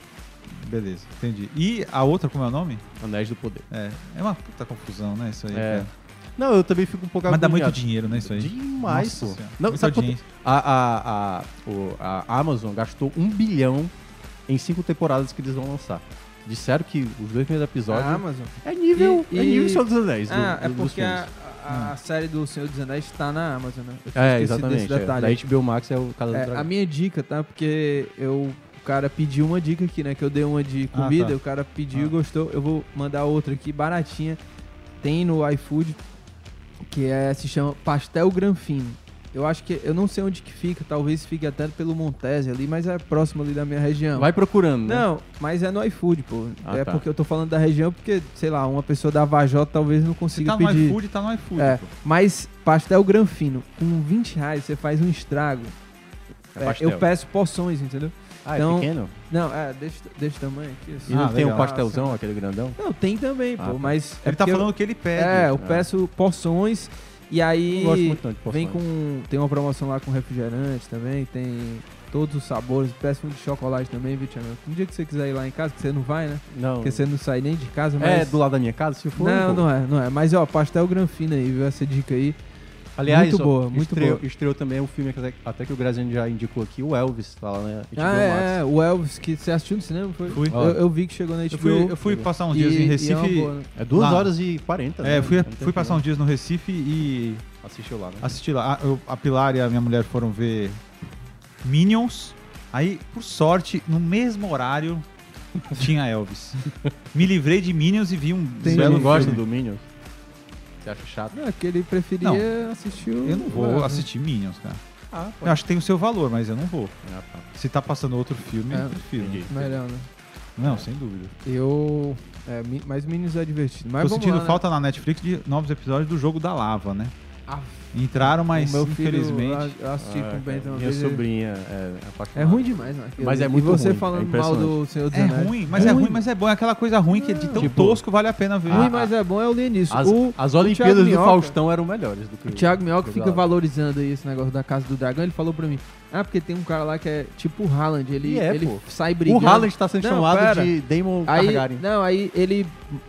Beleza, entendi. E a outra, como é o nome?
Anéis do Poder.
É, é uma puta confusão, né? Isso aí.
É.
cara.
Não, eu também fico um pouco
Mas dá muito
agoniado.
dinheiro, né? Isso aí.
Demais,
Nossa
pô.
Senhora,
Não, sabe quanto- a, a, a, o- a Amazon gastou um bilhão em cinco temporadas que eles vão lançar. Disseram que os dois primeiros episódios
A Amazon.
é nível,
E-
é
e-
nível Senhor dos Anéis.
Ah, é
do- dos
porque a. a- série do Senhor dos Anéis está na Amazon, né? Eu tinha
É,
esquecido
exatamente.
desse
É.
detalhe.
Da HBO Max é o Casa do
É,
Dragão.
a minha dica, tá? Porque eu, o cara pediu uma dica aqui, né? Que eu dei uma de
Ah,
comida,
tá.
o cara pediu
Ah.
e gostou. Eu vou mandar outra aqui, baratinha. Tem no iFood, que é, se chama Pastel Granfino. Eu acho que, eu não sei onde que fica, talvez fique até pelo Montese ali, mas é próximo ali da minha região.
Vai procurando, né?
Não, mas é no iFood, pô.
Ah,
é
tá.
porque eu tô falando da região, porque, sei lá, uma pessoa da Vajota talvez não
Se
consiga
tá no
pedir.
iFood, tá no iFood.
É,
pô.
mas pastel granfino, com 20 reais você faz um estrago.
É
É, eu peço porções, entendeu?
Ah, é
então-
pequeno?
Não, é, desse, desse tamanho aqui. assim.
E não
Ah,
tem um
legal.
pastelzão, aquele grandão?
Não, tem também,
Ah,
pô,
tá.
mas...
Ele tá
porque
falando o que ele pede.
Eu, é, eu
Ah.
peço porções e aí
muito não
vem com... Tem uma promoção lá com refrigerante também, tem todos os sabores. Peço um de chocolate também, viu, Tiago? Um dia que você quiser ir lá em casa, que você não vai, né?
Não.
Porque você não sai nem de casa, mas...
É do lado da minha casa, se for.
Não, não é, não é. Mas, ó, pastel granfino aí, viu? Essa dica aí.
Aliás,
Muito
ó,
boa, muito
estreou,
boa.
estreou também um filme que até, que o Graziano já indicou aqui, o Elvis, tá lá na HBO
Ah,
Max.
é, é, o Elvis, que você assistiu no cinema, foi?
Fui.
Eu, eu vi que chegou na HBO.
Eu fui, eu fui passar uns
e-
dias em
e é uma
Recife.
boa, né?
É 2
Lá.
horas e 40, né?
É, fui, fui passar uns dias no Recife e.
Assistiu lá, né?
assisti lá. A, eu- a Pilar e a minha mulher foram ver Minions. Aí, por sorte, no mesmo horário tinha Elvis. Me livrei de Minions e vi um
Você
belo
não gosta do Minions? Você acha chato?
Não, é que ele preferia assistir o...
Eu não vou
Elvis.
assistir Minions, cara.
Ah,
Eu acho que tem o seu valor, mas eu não vou.
Ah, tá.
Se tá passando outro filme,
É,
eu prefiro.
entendi.
Melhor, né?
Não, sem dúvida.
Eu... É, mi- mas Minions é divertido. Mas
Tô
vamos
sentindo
lá, né?
falta na Netflix de novos episódios do Jogo da Lava, né?
Ah,
Entraram, mas
o meu filho,
infelizmente.
Eu assisti
Ah,
com o Bento uma
Minha
vez. ele-
sobrinha é apaixonada.
É ruim demais, né?
Mas é muito
E você
ruim,
falando
é
mal do. Senhor dos
É
Anéis.
ruim, mas é ruim, mas é bom. É aquela coisa ruim que de tão
Tipo,
tosco vale a pena ver.
Ruim, mas é bom é o Lianisson.
As,
o,
as Olimpíadas do Faustão eram melhores do que
O Thiago Minhoca
do
fica valorizando aí esse negócio da Casa do Dragão. Ele falou pra mim, ah, porque tem um cara lá que é tipo o Haaland. Ele,
é,
ele
pô.
sai brigando.
O Haaland tá sendo
Não,
chamado
pera.
de Damon
Aí,
Targaryen.
não, aí ele,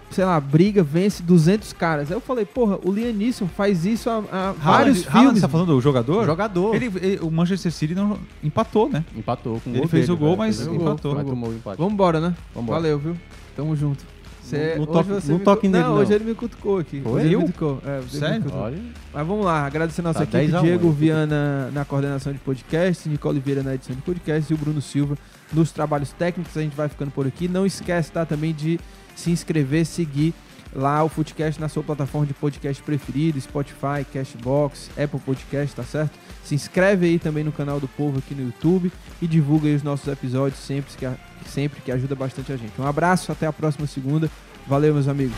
sei lá, briga, vence 200 caras. Aí eu falei, porra, o Liam Neeson faz isso há, há
Haaland,
vários
Haaland,
filmes.
você tá falando do jogador?
Jogador.
Ele, ele- o Manchester City não empatou, né?
Empatou com o
Ele
gol
fez
dele,
o gol,
velho.
mas
Fez o
empatou.
Mas tomou o empate.
Vambora, né?
Vambora.
Valeu, viu? Tamo junto. Cê-
Não- não
hoje
toque-
você
não
me
toque nele,
Não,
não.
hoje ele me cutucou aqui.
Foi?
Hoje ele me cutucou. É, ele me
Sério?
cutucou. Mas vamos lá, agradecer a nossa
Tá
equipe,
10 a 1
Diego Viana na coordenação de podcast, Nicole Vieira na edição de podcast e o Bruno Silva nos trabalhos técnicos. A gente vai ficando por aqui. Não esquece tá, também de se inscrever, seguir lá o Footcast na sua plataforma de podcast preferido, Spotify, Cashbox, Apple Podcast, tá certo? Se inscreve aí também no canal do Povo aqui no YouTube e divulga aí os nossos episódios sempre que, sempre que ajuda bastante a gente. Um abraço, até a próxima segunda. Valeu, meus amigos.